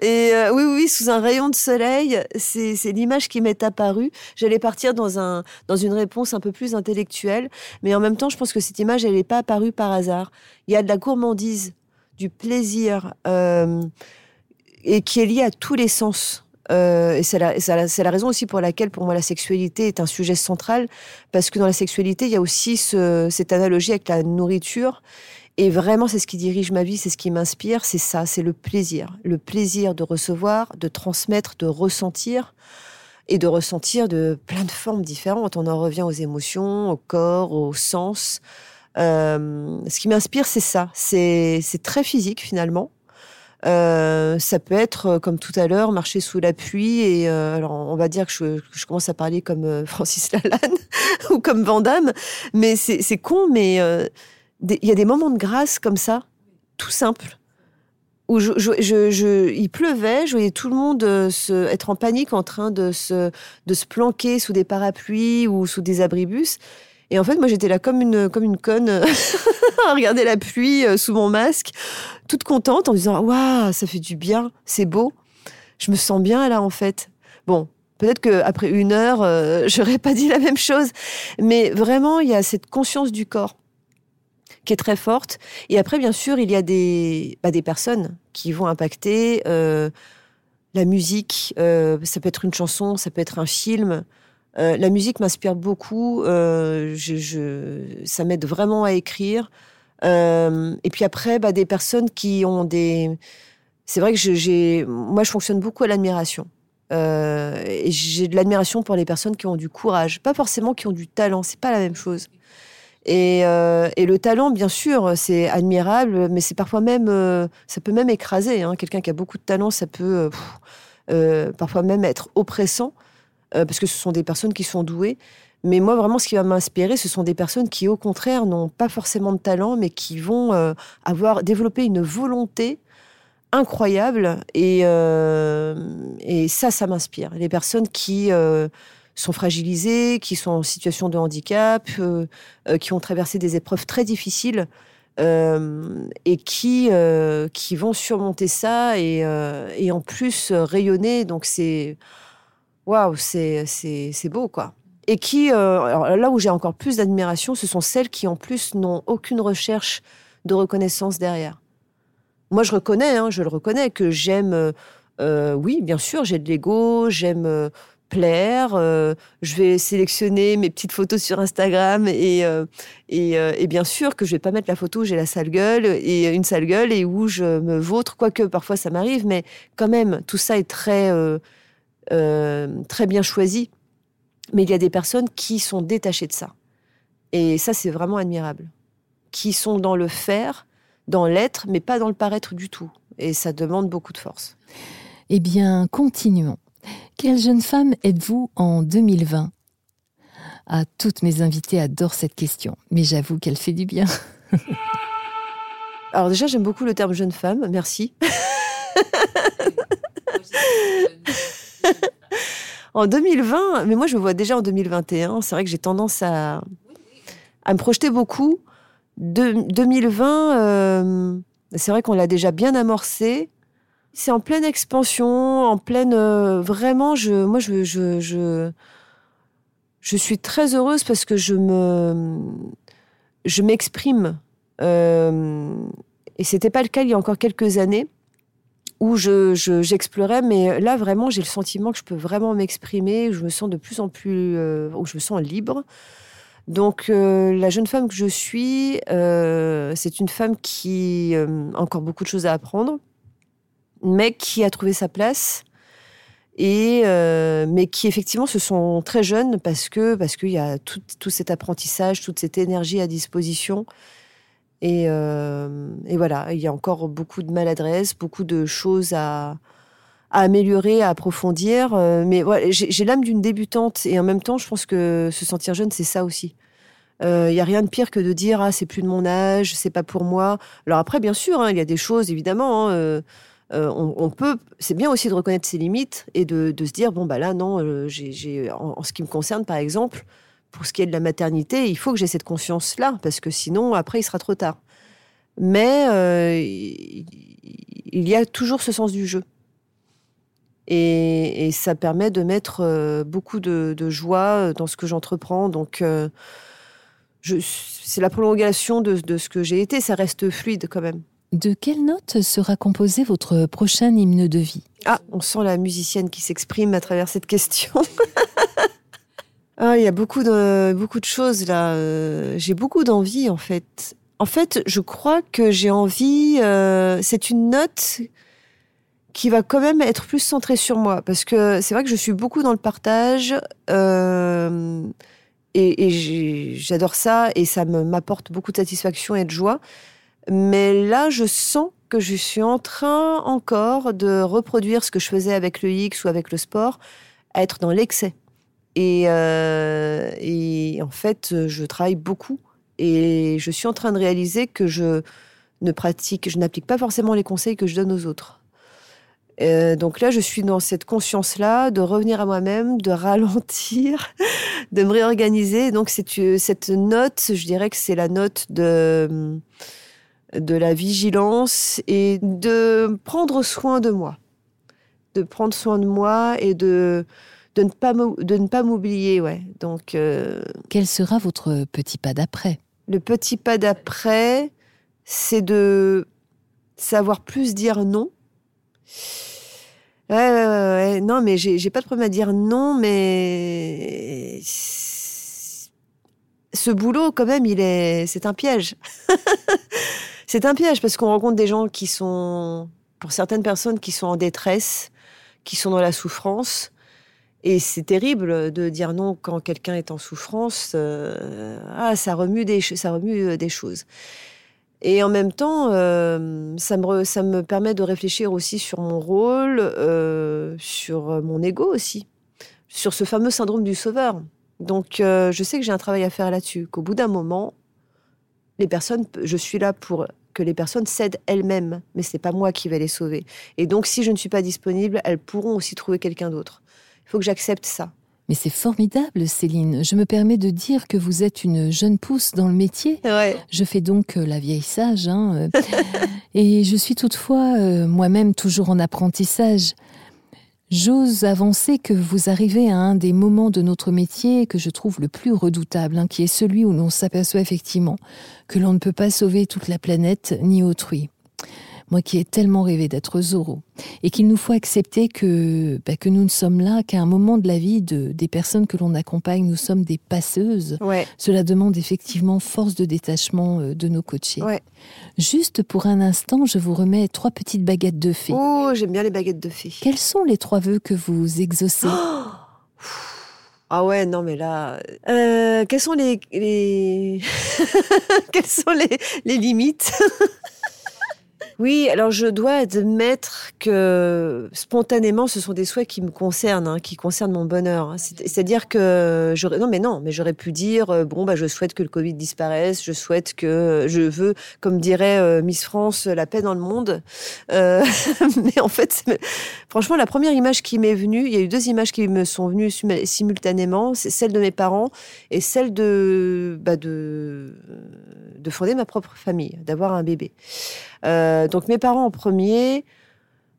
Et euh, oui, oui, sous un rayon de soleil, c'est l'image qui m'est apparue. J'allais partir dans, un, dans une réponse un peu plus intellectuelle, mais en même temps, je pense que cette image, elle n'est pas apparue par hasard. Il y a de la gourmandise, du plaisir, euh, et qui est lié à tous les sens. Euh, et c'est la, la, raison aussi pour laquelle, pour moi, la sexualité est un sujet central, parce que dans la sexualité, il y a aussi ce, cette analogie avec la nourriture. Et vraiment, c'est ce qui dirige ma vie, c'est ce qui m'inspire, c'est ça, c'est le plaisir. Le plaisir de recevoir, de transmettre, de ressentir et de ressentir de plein de formes différentes. On en revient aux émotions, au corps, au sens. Euh, ce qui m'inspire, c'est ça. C'est très physique finalement. Euh, ça peut être, comme tout à l'heure, marcher sous la pluie. Et euh, alors, on va dire que je, je, commence à parler comme Francis Lalanne ou comme Van mais c'est con, mais il y a des moments de grâce comme ça, tout simple, où je, il pleuvait, je voyais tout le monde euh, se, être en panique en train de se, de se planquer sous des parapluies ou sous des abribus. Et en fait, moi, j'étais là comme une, comme une conne à regarder la pluie euh, sous mon masque, toute contente en disant Waouh, ça fait du bien, c'est beau. Je me sens bien là, en fait. Bon, peut-être qu'après une heure, euh, j'aurais pas dit la même chose. Mais vraiment, il y a cette conscience du corps qui est très forte. Et après, bien sûr, il y a des, bah, des personnes qui vont impacter euh, la musique. Euh, ça peut être une chanson, ça peut être un film. Euh, la musique m'inspire beaucoup. Je, ça m'aide vraiment à écrire. et puis après, bah, des personnes qui ont des. C'est vrai que j'ai, moi, je fonctionne beaucoup à l'admiration. et j'ai de l'admiration pour les personnes qui ont du courage, pas forcément qui ont du talent. C'est pas la même chose. Euh, et, le talent, bien sûr, c'est admirable, mais c'est parfois même, euh, ça peut même écraser. Hein. Quelqu'un qui a beaucoup de talent, ça peut euh, parfois même être oppressant, parce que ce sont des personnes qui sont douées. Mais moi, vraiment, ce qui va m'inspirer, ce sont des personnes qui, au contraire, n'ont pas forcément de talent, mais qui vont avoir développé une volonté incroyable. Et, et ça, ça m'inspire. Les personnes qui sont fragilisés, qui sont en situation de handicap, euh, euh, qui ont traversé des épreuves très difficiles euh, et qui, qui vont surmonter ça et, et en plus rayonner. Donc c'est waouh, c'est beau quoi. Et qui, là où j'ai encore plus d'admiration, ce sont celles qui en plus n'ont aucune recherche de reconnaissance derrière. Moi, je reconnais, hein, je le reconnais, que j'aime, oui, bien sûr, j'ai de l'ego, j'aime plaire. Euh, je vais sélectionner mes petites photos sur Instagram et, euh, euh, et, bien sûr que je vais pas mettre la photo où j'ai la sale gueule et une sale gueule et où je me vautre, quoique parfois ça m'arrive, mais quand même tout ça est très très bien choisi. Mais il y a des personnes qui sont détachées de ça et ça c'est vraiment admirable, qui sont dans le faire, dans l'être, mais pas dans le paraître du tout. Et ça demande beaucoup de force. Eh bien, continuons. Quelle jeune femme êtes-vous en 2020 ah, Toutes mes invitées adorent cette question, mais j'avoue qu'elle fait du bien. Alors déjà, j'aime beaucoup le terme jeune femme, merci. en 2020, mais moi je me vois déjà en 2021, c'est vrai que j'ai tendance à, à me projeter beaucoup. De, 2020, euh, c'est vrai qu'on l'a déjà bien amorcé c'est en pleine expansion, en pleine. Euh, vraiment, je, moi, je, je, je, suis très heureuse parce que je me. Je m'exprime. Euh, et c'était pas le cas il y a encore quelques années. où je, je- j'explorais, mais là vraiment j'ai le sentiment que je peux vraiment m'exprimer, je me sens de plus en plus, euh, où je me sens libre. Donc euh, la jeune femme que je suis, c'est une femme qui a encore beaucoup de choses à apprendre, mais qui a trouvé sa place. Et euh, mais qui effectivement se sont très jeunes parce que parce qu'il y a tout, tout cet apprentissage, toute cette énergie à disposition. Et, euh, et voilà, il y a encore beaucoup de maladresse, beaucoup de choses à, améliorer, à approfondir. Euh, mais voilà, j'ai l'âme d'une débutante et en même temps, je pense que se sentir jeune, c'est ça aussi. Euh, Il y a rien de pire que de dire ah c'est plus de mon âge, c'est pas pour moi. Alors après, bien sûr, hein, il y a des choses évidemment. hein, euh, on, peut, c'est bien aussi de reconnaître ses limites et de, se dire bon bah là non, euh, en, ce qui me concerne par exemple, pour ce qui est de la maternité, il faut que j'ai cette conscience là parce que sinon après il sera trop tard. Mais euh, il y a toujours ce sens du jeu. Et, ça permet de mettre beaucoup de, joie dans ce que j'entreprends. Donc, c'est la prolongation de ce que j'ai été. Ça reste fluide quand même. De quelle note sera composé votre prochain hymne de vie? Ah, on sent la musicienne qui s'exprime à travers cette question. ah, il y a beaucoup de, beaucoup de choses là. Euh, J'ai beaucoup d'envie en fait. En fait, je crois que j'ai envie. euh, c'est une note qui va quand même être plus centrée sur moi parce que c'est vrai que je suis beaucoup dans le partage. euh, et, et j'adore ça et ça m'apporte beaucoup de satisfaction et de joie. Mais là, je sens que je suis en train encore de reproduire ce que je faisais avec le X ou avec le sport, être dans l'excès. Et, euh, et en fait, je travaille beaucoup et je suis en train de réaliser que je ne pratique, je n'applique pas forcément les conseils que je donne aux autres. Euh, donc là, je suis dans cette conscience-là de revenir à moi-même, de ralentir, de me réorganiser. Donc euh, cette note, je dirais que c'est la note de de la vigilance et de prendre soin de moi. De prendre soin de moi et de, de ne pas m'ou- de ne pas m'oublier. Ouais. Donc, euh, Quel sera votre petit pas d'après? le petit pas d'après, c'est de savoir plus dire non. Ouais, ouais, ouais, ouais. Non, mais j'ai pas de problème à dire non, mais ce boulot, quand même, il est, c'est un piège. c'est un piège parce qu'on rencontre des gens qui sont, pour certaines personnes, qui sont en détresse, qui sont dans la souffrance. Et c'est terrible de dire non quand quelqu'un est en souffrance. euh, ah, ça remue des, ça remue euh, des choses. Et en même temps, euh, ça, me ça me permet de réfléchir aussi sur mon rôle, sur mon ego aussi, sur ce fameux syndrome du sauveur. Donc, je sais que j'ai un travail à faire là-dessus, qu'au bout d'un moment, les personnes, je suis là pour que les personnes cèdent elles-mêmes, mais c'est pas moi qui vais les sauver. Et donc, si je ne suis pas disponible, elles pourront aussi trouver quelqu'un d'autre. Il faut que j'accepte ça. Mais c'est formidable, Céline. Je me permets de dire que vous êtes une jeune pousse dans le métier. Ouais. Je fais donc euh, la vieille sage, hein, euh, et je suis toutefois euh, moi-même toujours en apprentissage. J'ose avancer que vous arrivez à un des moments de notre métier que je trouve le plus redoutable, hein, qui est celui où l'on s'aperçoit effectivement que l'on ne peut pas sauver toute la planète ni autrui. Moi qui ai tellement rêvé d'être Zorro, et qu'il nous faut accepter que, bah, que nous ne sommes là qu'à un moment de la vie de, des personnes que l'on accompagne, nous sommes des passeuses. Ouais. Cela demande effectivement force de détachement euh, de nos coachés. Ouais. Juste pour un instant, je vous remets trois petites baguettes de fées. Oh, j'aime bien les baguettes de fées. Quels sont les trois vœux que vous exaucez? Ah ouais, non, mais là. euh, quelles sont les. les... quelles sont les, les limites? Oui, alors je dois admettre que spontanément, ce sont des souhaits qui me concernent, hein, qui concernent mon bonheur. C'est- C'est-à-dire que j'aurais, non, mais non, mais j'aurais pu dire, euh, bon, bah, je souhaite que le Covid disparaisse, je souhaite que, je veux, comme dirait euh, Miss France, la paix dans le monde. Euh, mais en fait, franchement, la première image qui m'est venue, il y a eu deux images qui me sont venues sim- simultanément, c'est celle de mes parents et celle de, bah, de, de fonder ma propre famille, d'avoir un bébé. Euh, donc mes parents en premier,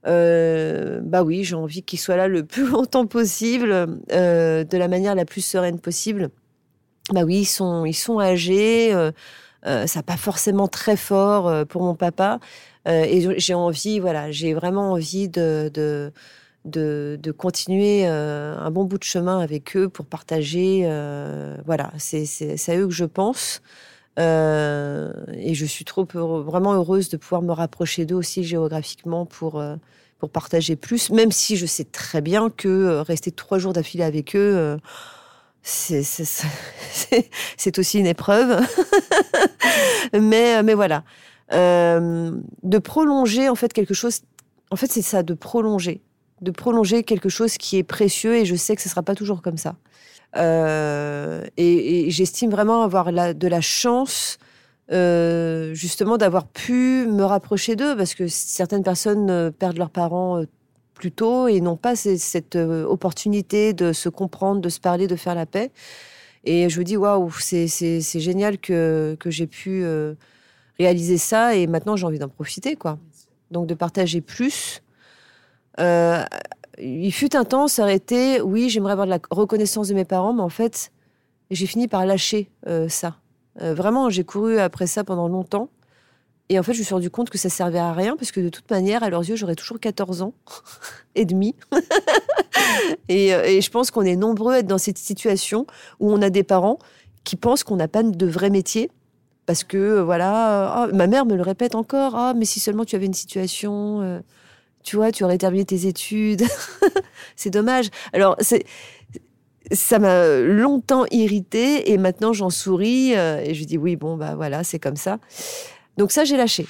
euh, bah oui, j'ai envie qu'ils soient là le plus longtemps possible, euh, de la manière la plus sereine possible. Bah oui, ils sont, ils sont âgés. ça n'a pas forcément très fort pour mon papa. et j'ai envie, voilà, j'ai vraiment envie de, de de, continuer un bon bout de chemin avec eux pour partager. voilà, c'est à eux que je pense. Et je suis trop vraiment heureuse de pouvoir me rapprocher d'eux aussi géographiquement pour, pour partager plus, même si je sais très bien que euh, rester trois jours d'affilée avec eux, euh, c'est aussi une épreuve. mais, euh, mais voilà. de prolonger en fait quelque chose, en fait c'est ça, de prolonger. De prolonger quelque chose qui est précieux et je sais que ce ne sera pas toujours comme ça. Et, et j'estime vraiment avoir de la chance euh, justement d'avoir pu me rapprocher d'eux parce que certaines personnes euh, perdent leurs parents euh, plus tôt et n'ont pas cette opportunité de se comprendre, de se parler, de faire la paix. Et je me dis, waouh, c'est génial que j'ai pu réaliser ça et maintenant j'ai envie d'en profiter, quoi. Donc de partager plus. Il fut un temps, été, oui, j'aimerais avoir de la reconnaissance de mes parents, mais en fait, j'ai fini par lâcher ça. Euh, vraiment, j'ai couru après ça pendant longtemps. Et en fait, je me suis rendu compte que ça servait à rien parce que de toute manière, à leurs yeux, j'aurais toujours 14 ans et demi. Euh, et, je pense qu'on est nombreux à être dans cette situation où on a des parents qui pensent qu'on n'a pas de vrai métier parce que euh, voilà, ah, ma mère me le répète encore, ah mais si seulement tu avais une situation, tu vois, tu aurais terminé tes études. c'est dommage. Alors c'est ça m'a longtemps irrité et maintenant j'en souris euh, et je dis oui bon bah voilà c'est comme ça. Donc ça j'ai lâché.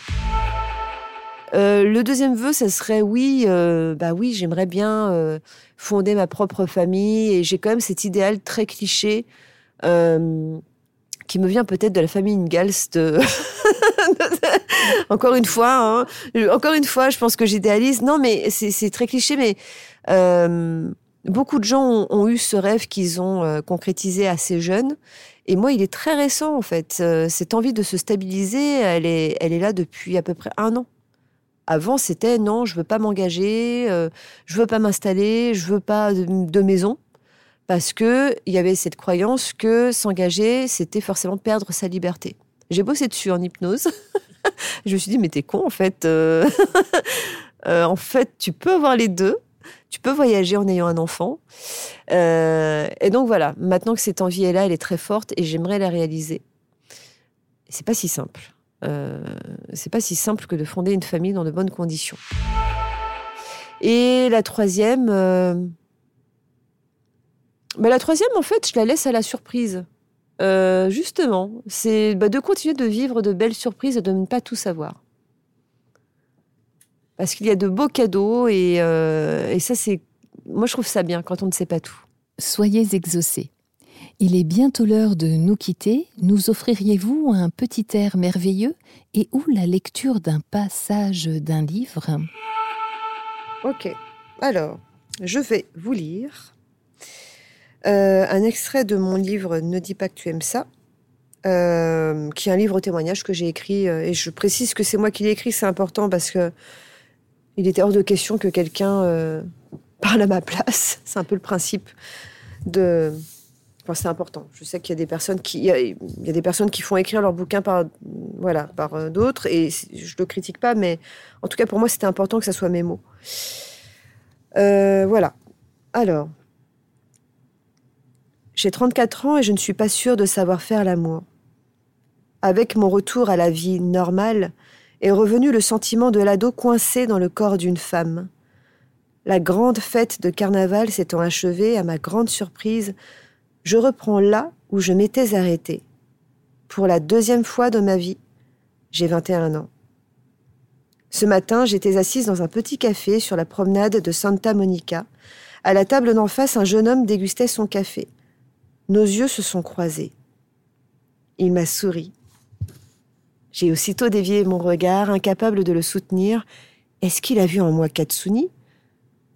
Euh, le deuxième vœu, ça serait oui, euh, bah oui, j'aimerais bien fonder ma propre famille et j'ai quand même cet idéal très cliché qui me vient peut-être de la famille Ingalls. encore une fois, hein, encore une fois, je pense que j'idéalise. Non, mais c'est très cliché, mais Beaucoup de gens ont, eu ce rêve qu'ils ont euh, concrétisé assez jeunes. Et moi, il est très récent, en fait. Euh, cette envie de se stabiliser, elle est, là depuis à peu près un an. Avant, c'était non, je veux pas m'engager, euh, je veux pas m'installer, je veux pas de, maison. Parce que il y avait cette croyance que s'engager, c'était forcément perdre sa liberté. J'ai bossé dessus en hypnose. je me suis dit, mais t'es con, en fait. en fait, tu peux avoir les deux tu peux voyager en ayant un enfant. Euh, et donc voilà, maintenant que cette envie est là, elle est très forte et j'aimerais la réaliser. C'est pas si simple. Euh, c'est pas si simple que de fonder une famille dans de bonnes conditions. Et la troisième, euh, bah, la troisième en fait, je la laisse à la surprise. Justement, c'est bah, de continuer de vivre de belles surprises et de ne pas tout savoir parce qu'il y a de beaux cadeaux euh, et, ça c'est moi je trouve ça bien quand on ne sait pas tout. Soyez exaucés. Il est bientôt l'heure de nous quitter. Nous offririez-vous un petit air merveilleux et ou la lecture d'un passage d'un livre? Ok. Alors, je vais vous lire euh, un extrait de mon livre Ne dis pas que tu aimes ça, euh, qui est un livre témoignage que j'ai écrit. et je précise que c'est moi qui l'ai écrit, c'est important parce que il était hors de question que quelqu'un euh, parle à ma place. C'est un peu le principe de. Enfin, c'est important. Je sais qu'il y a des personnes qui, il y, a, des personnes qui font écrire leurs bouquins par, voilà, par euh, d'autres, et je le critique pas, mais en tout cas pour moi c'était important que ça soit mes mots. Euh, voilà. Alors, j'ai 34 ans et je ne suis pas sûre de savoir faire l'amour. Avec mon retour à la vie normale, est revenu le sentiment de l'ado coincé dans le corps d'une femme. La grande fête de carnaval s'étant achevée, à ma grande surprise, je reprends là où je m'étais arrêtée. Pour la deuxième fois de ma vie, j'ai 21 ans. Ce matin, j'étais assise dans un petit café sur la promenade de Santa Monica. À la table d'en face, un jeune homme dégustait son café. Nos yeux se sont croisés. Il m'a souri. J'ai aussitôt dévié mon regard, incapable de le soutenir. Est-ce qu'il a vu en moi Katsuni?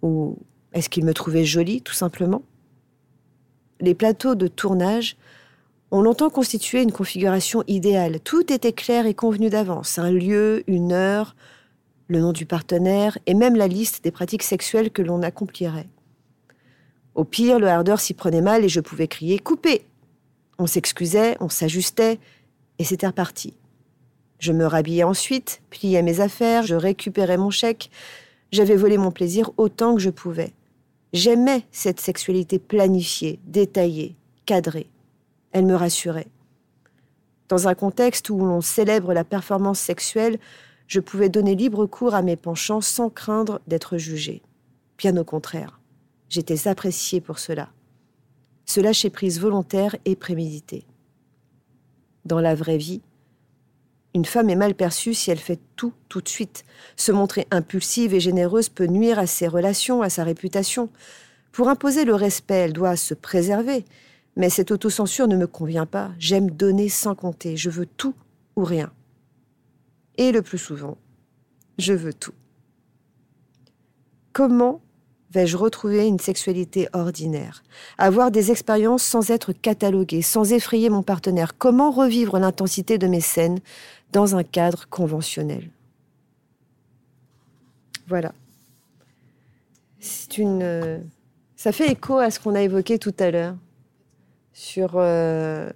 Ou est-ce qu'il me trouvait jolie, tout simplement? Les plateaux de tournage ont longtemps constitué une configuration idéale. Tout était clair et convenu d'avance. Un lieu, une heure, le nom du partenaire et même la liste des pratiques sexuelles que l'on accomplirait. Au pire, le hardeur s'y prenait mal et je pouvais crier Coupez On s'excusait, on s'ajustait, Et c'était reparti. Je me rhabillais ensuite, pliais mes affaires, je récupérais mon chèque. J'avais volé mon plaisir autant que je pouvais. J'aimais cette sexualité planifiée, détaillée, cadrée. Elle me rassurait. Dans un contexte où l'on célèbre la performance sexuelle, je pouvais donner libre cours à mes penchants sans craindre d'être jugée. Bien au contraire, j'étais appréciée pour cela. Ce lâcher-prise volontaire et prémédité. Dans la vraie vie, une femme est mal perçue si elle fait tout tout de suite. Se montrer impulsive et généreuse peut nuire à ses relations, à sa réputation. Pour imposer le respect, elle doit se préserver. Mais cette autocensure ne me convient pas. J'aime donner sans compter. Je veux tout ou rien. Et le plus souvent, je veux tout. Comment vais-je retrouver une sexualité ordinaire? Avoir des expériences sans être cataloguée, sans effrayer mon partenaire Comment revivre l'intensité de mes scènes dans un cadre conventionnel? Voilà. C'est une. Euh, ça fait écho à ce qu'on a évoqué tout à l'heure sur euh,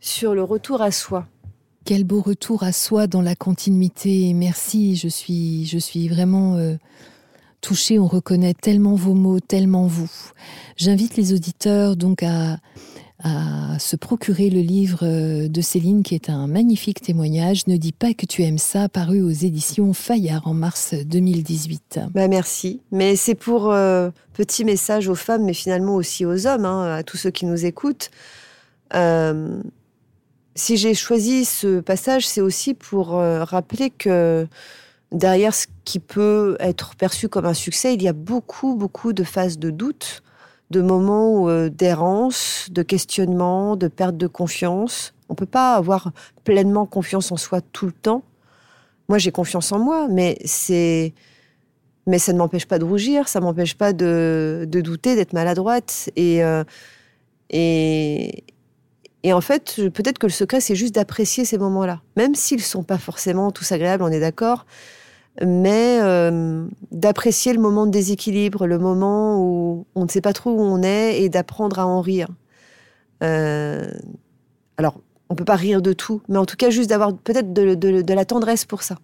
sur le retour à soi. Quel beau retour à soi dans la continuité. Merci. Je suis je suis vraiment. Euh, touchée, on reconnaît tellement vos mots, tellement vous. J'invite les auditeurs donc à, à se procurer le livre euh, de Céline qui est un magnifique témoignage. Ne dis pas que tu aimes ça, paru aux éditions Fayard en mars 2018. Bah merci. Mais c'est pour euh, petit message aux femmes, mais finalement aussi aux hommes, hein, à tous ceux qui nous écoutent. Euh, si j'ai choisi ce passage, c'est aussi pour rappeler que derrière ce qui peut être perçu comme un succès, il y a beaucoup, beaucoup de phases de doute de moments euh, d'errance, de questionnement, de perte de confiance. On peut pas avoir pleinement confiance en soi tout le temps. Moi, j'ai confiance en moi, mais c'est mais ça ne m'empêche pas de rougir, ça m'empêche pas de, douter, d'être maladroite et euh, et et en fait, peut-être que le secret, c'est juste d'apprécier ces moments-là, même s'ils sont pas forcément tous agréables, on est d'accord mais euh, d'apprécier le moment de déséquilibre, le moment où on ne sait pas trop où on est et d'apprendre à en rire. Euh, alors, on peut pas rire de tout, mais en tout cas, juste d'avoir peut-être de, la tendresse pour ça.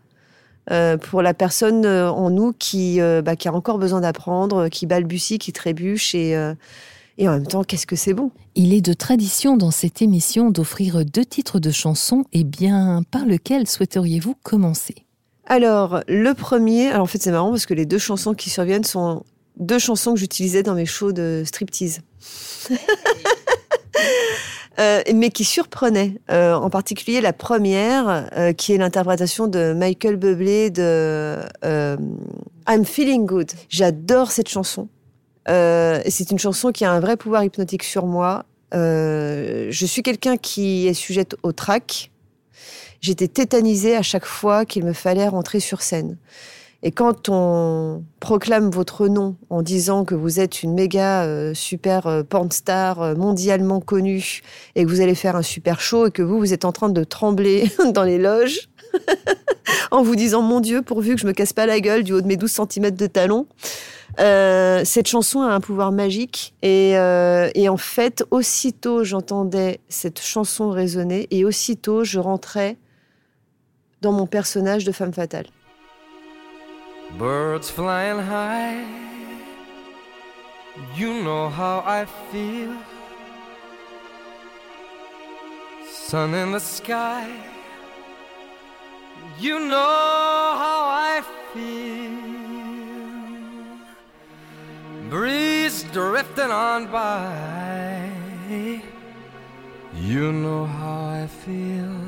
Euh, pour la personne en nous qui, bah, qui a encore besoin d'apprendre, qui balbutie, qui trébuche et, en même temps, qu'est-ce que c'est bon? Il est de tradition dans cette émission d'offrir deux titres de chansons, et bien par lequel souhaiteriez-vous commencer? Alors, le premier, alors en fait c'est marrant parce que les deux chansons qui surviennent sont deux chansons que j'utilisais dans mes shows de striptease. Euh, mais qui surprenaient. Euh, en particulier la première, euh, qui est l'interprétation de Michael Bublé de I'm Feeling Good. J'adore cette chanson. c'est une chanson qui a un vrai pouvoir hypnotique sur moi. je suis quelqu'un qui est sujette au trac j'étais tétanisée à chaque fois qu'il me fallait rentrer sur scène. Et quand on proclame votre nom en disant que vous êtes une méga euh, super euh, porn star euh, mondialement connue et que vous allez faire un super show et que vous, vous êtes en train de trembler dans les loges en vous disant mon Dieu, pourvu que je me casse pas la gueule du haut de mes 12 cm de talons. cette chanson a un pouvoir magique et, et en fait, aussitôt j'entendais cette chanson résonner et aussitôt je rentrais dans mon personnage de femme fatale. Birds flying high, you know how I feel. Sun in the sky, you know how I feel. Breeze drifting on by, you know how I feel.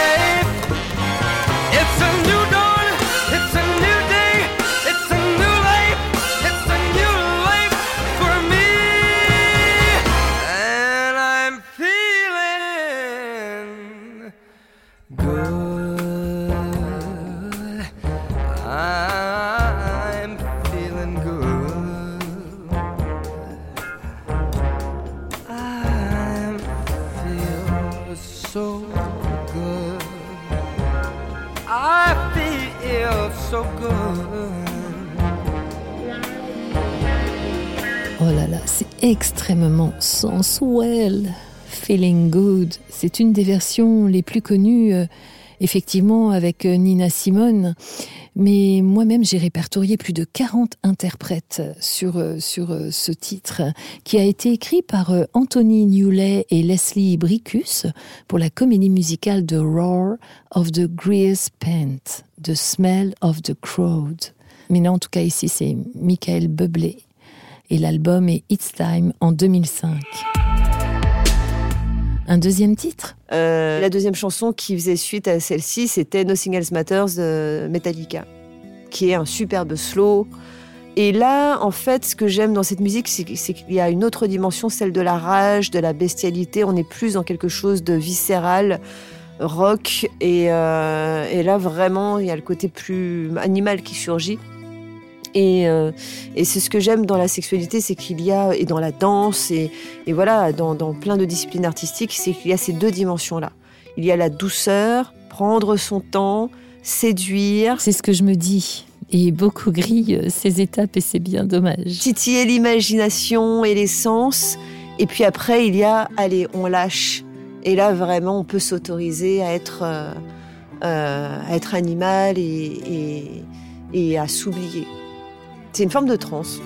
Extrêmement sensuel. Feeling Good, c'est une des versions les plus connues, euh, effectivement, avec euh, Nina Simone. Mais moi-même, j'ai répertorié plus de 40 interprètes sur, euh, sur euh, ce titre, qui a été écrit par Anthony Newley et Leslie Bricus pour la comédie musicale The Roar of the Grease Paint, The Smell of the Crowd. Mais non, en tout cas, ici, c'est Michael Bublé et l'album est It's Time en 2005. Un deuxième titre? Euh, la deuxième chanson qui faisait suite à celle-ci, c'était Nothing Else Matters de Metallica, qui est un superbe slow. Et là, en fait, ce que j'aime dans cette musique, c'est qu'il y a une autre dimension, celle de la rage, de la bestialité. On est plus dans quelque chose de viscéral, rock. Et, euh, et là, vraiment, il y a le côté plus animal qui surgit. Et, euh, et c'est ce que j'aime dans la sexualité, c'est qu'il y a, et dans la danse, et, et voilà, dans, dans plein de disciplines artistiques, c'est qu'il y a ces deux dimensions-là. Il y a la douceur, prendre son temps, séduire, C'est ce que je me dis. Et beaucoup grillent ces étapes et c'est bien dommage. titiller l'imagination et les sens. Et puis après, il y a, allez, on lâche. Et là, vraiment, on peut s'autoriser à être, euh, euh, à être animal et, et, et à s'oublier. C'est une forme de transe.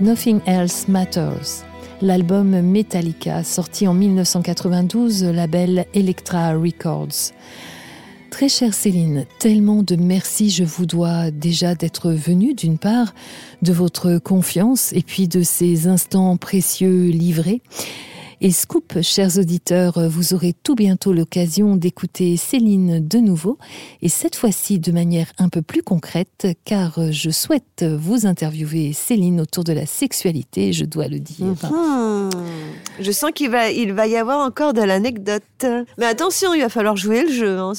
Nothing Else Matters, l'album Metallica sorti en 1992, label Elektra Records. Très chère Céline, tellement de merci je vous dois déjà d'être venue d'une part, de votre confiance et puis de ces instants précieux livrés. Et scoop, chers auditeurs, vous aurez tout bientôt l'occasion d'écouter Céline de nouveau, et cette fois-ci de manière un peu plus concrète, car je souhaite vous interviewer Céline autour de la sexualité, je dois le dire. Hmm. Je sens qu'il va, il va y avoir encore de l'anecdote. Mais attention, il va falloir jouer le jeu. hein,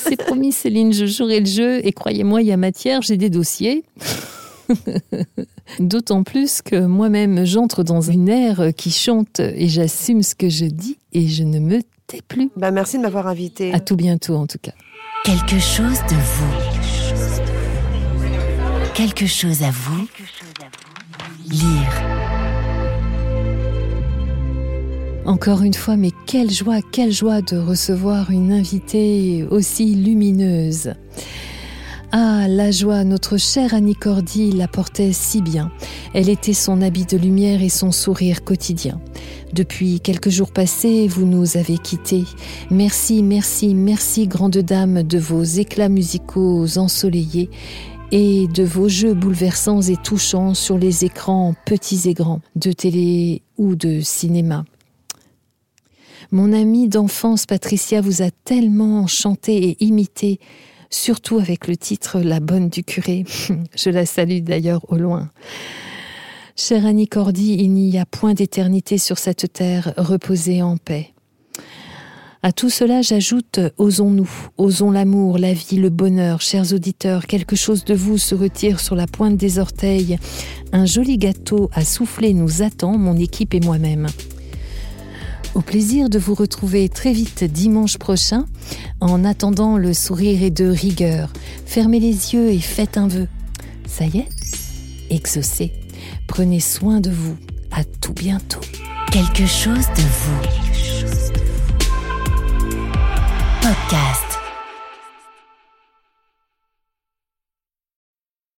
C'est promis Céline, je jouerai le jeu, et croyez-moi, il y a matière, j'ai des dossiers. D'autant plus que moi-même j'entre dans une ère qui chante et j'assume ce que je dis et je ne me tais plus. Bah, merci de m'avoir invité. À tout bientôt en tout cas. Quelque chose de vous. Quelque chose à vous. Lire. Encore une fois, mais quelle joie, quelle joie de recevoir une invitée aussi lumineuse. Ah, la joie, notre chère Annie Cordy la portait si bien. Elle était son habit de lumière et son sourire quotidien. Depuis quelques jours passés, vous nous avez quittés. Merci, merci, merci, grande dame, de vos éclats musicaux ensoleillés et de vos jeux bouleversants et touchants sur les écrans petits et grands, de télé ou de cinéma. Mon amie d'enfance Patricia vous a tellement chanté et imité, surtout avec le titre La bonne du curé. Je la salue d'ailleurs au loin. Chère Annie Cordy, il n'y a point d'éternité sur cette terre, reposez en paix. À tout cela, j'ajoute osons-nous, osons l'amour, la vie, le bonheur, chers auditeurs, quelque chose de vous se retire sur la pointe des orteils. Un joli gâteau à souffler nous attend, mon équipe et moi-même. Au plaisir de vous retrouver très vite dimanche prochain. En attendant, le sourire est de rigueur. Fermez les yeux et faites un vœu. Ça y est Exaucez. Prenez soin de vous. À tout bientôt. Quelque chose de vous. Podcast.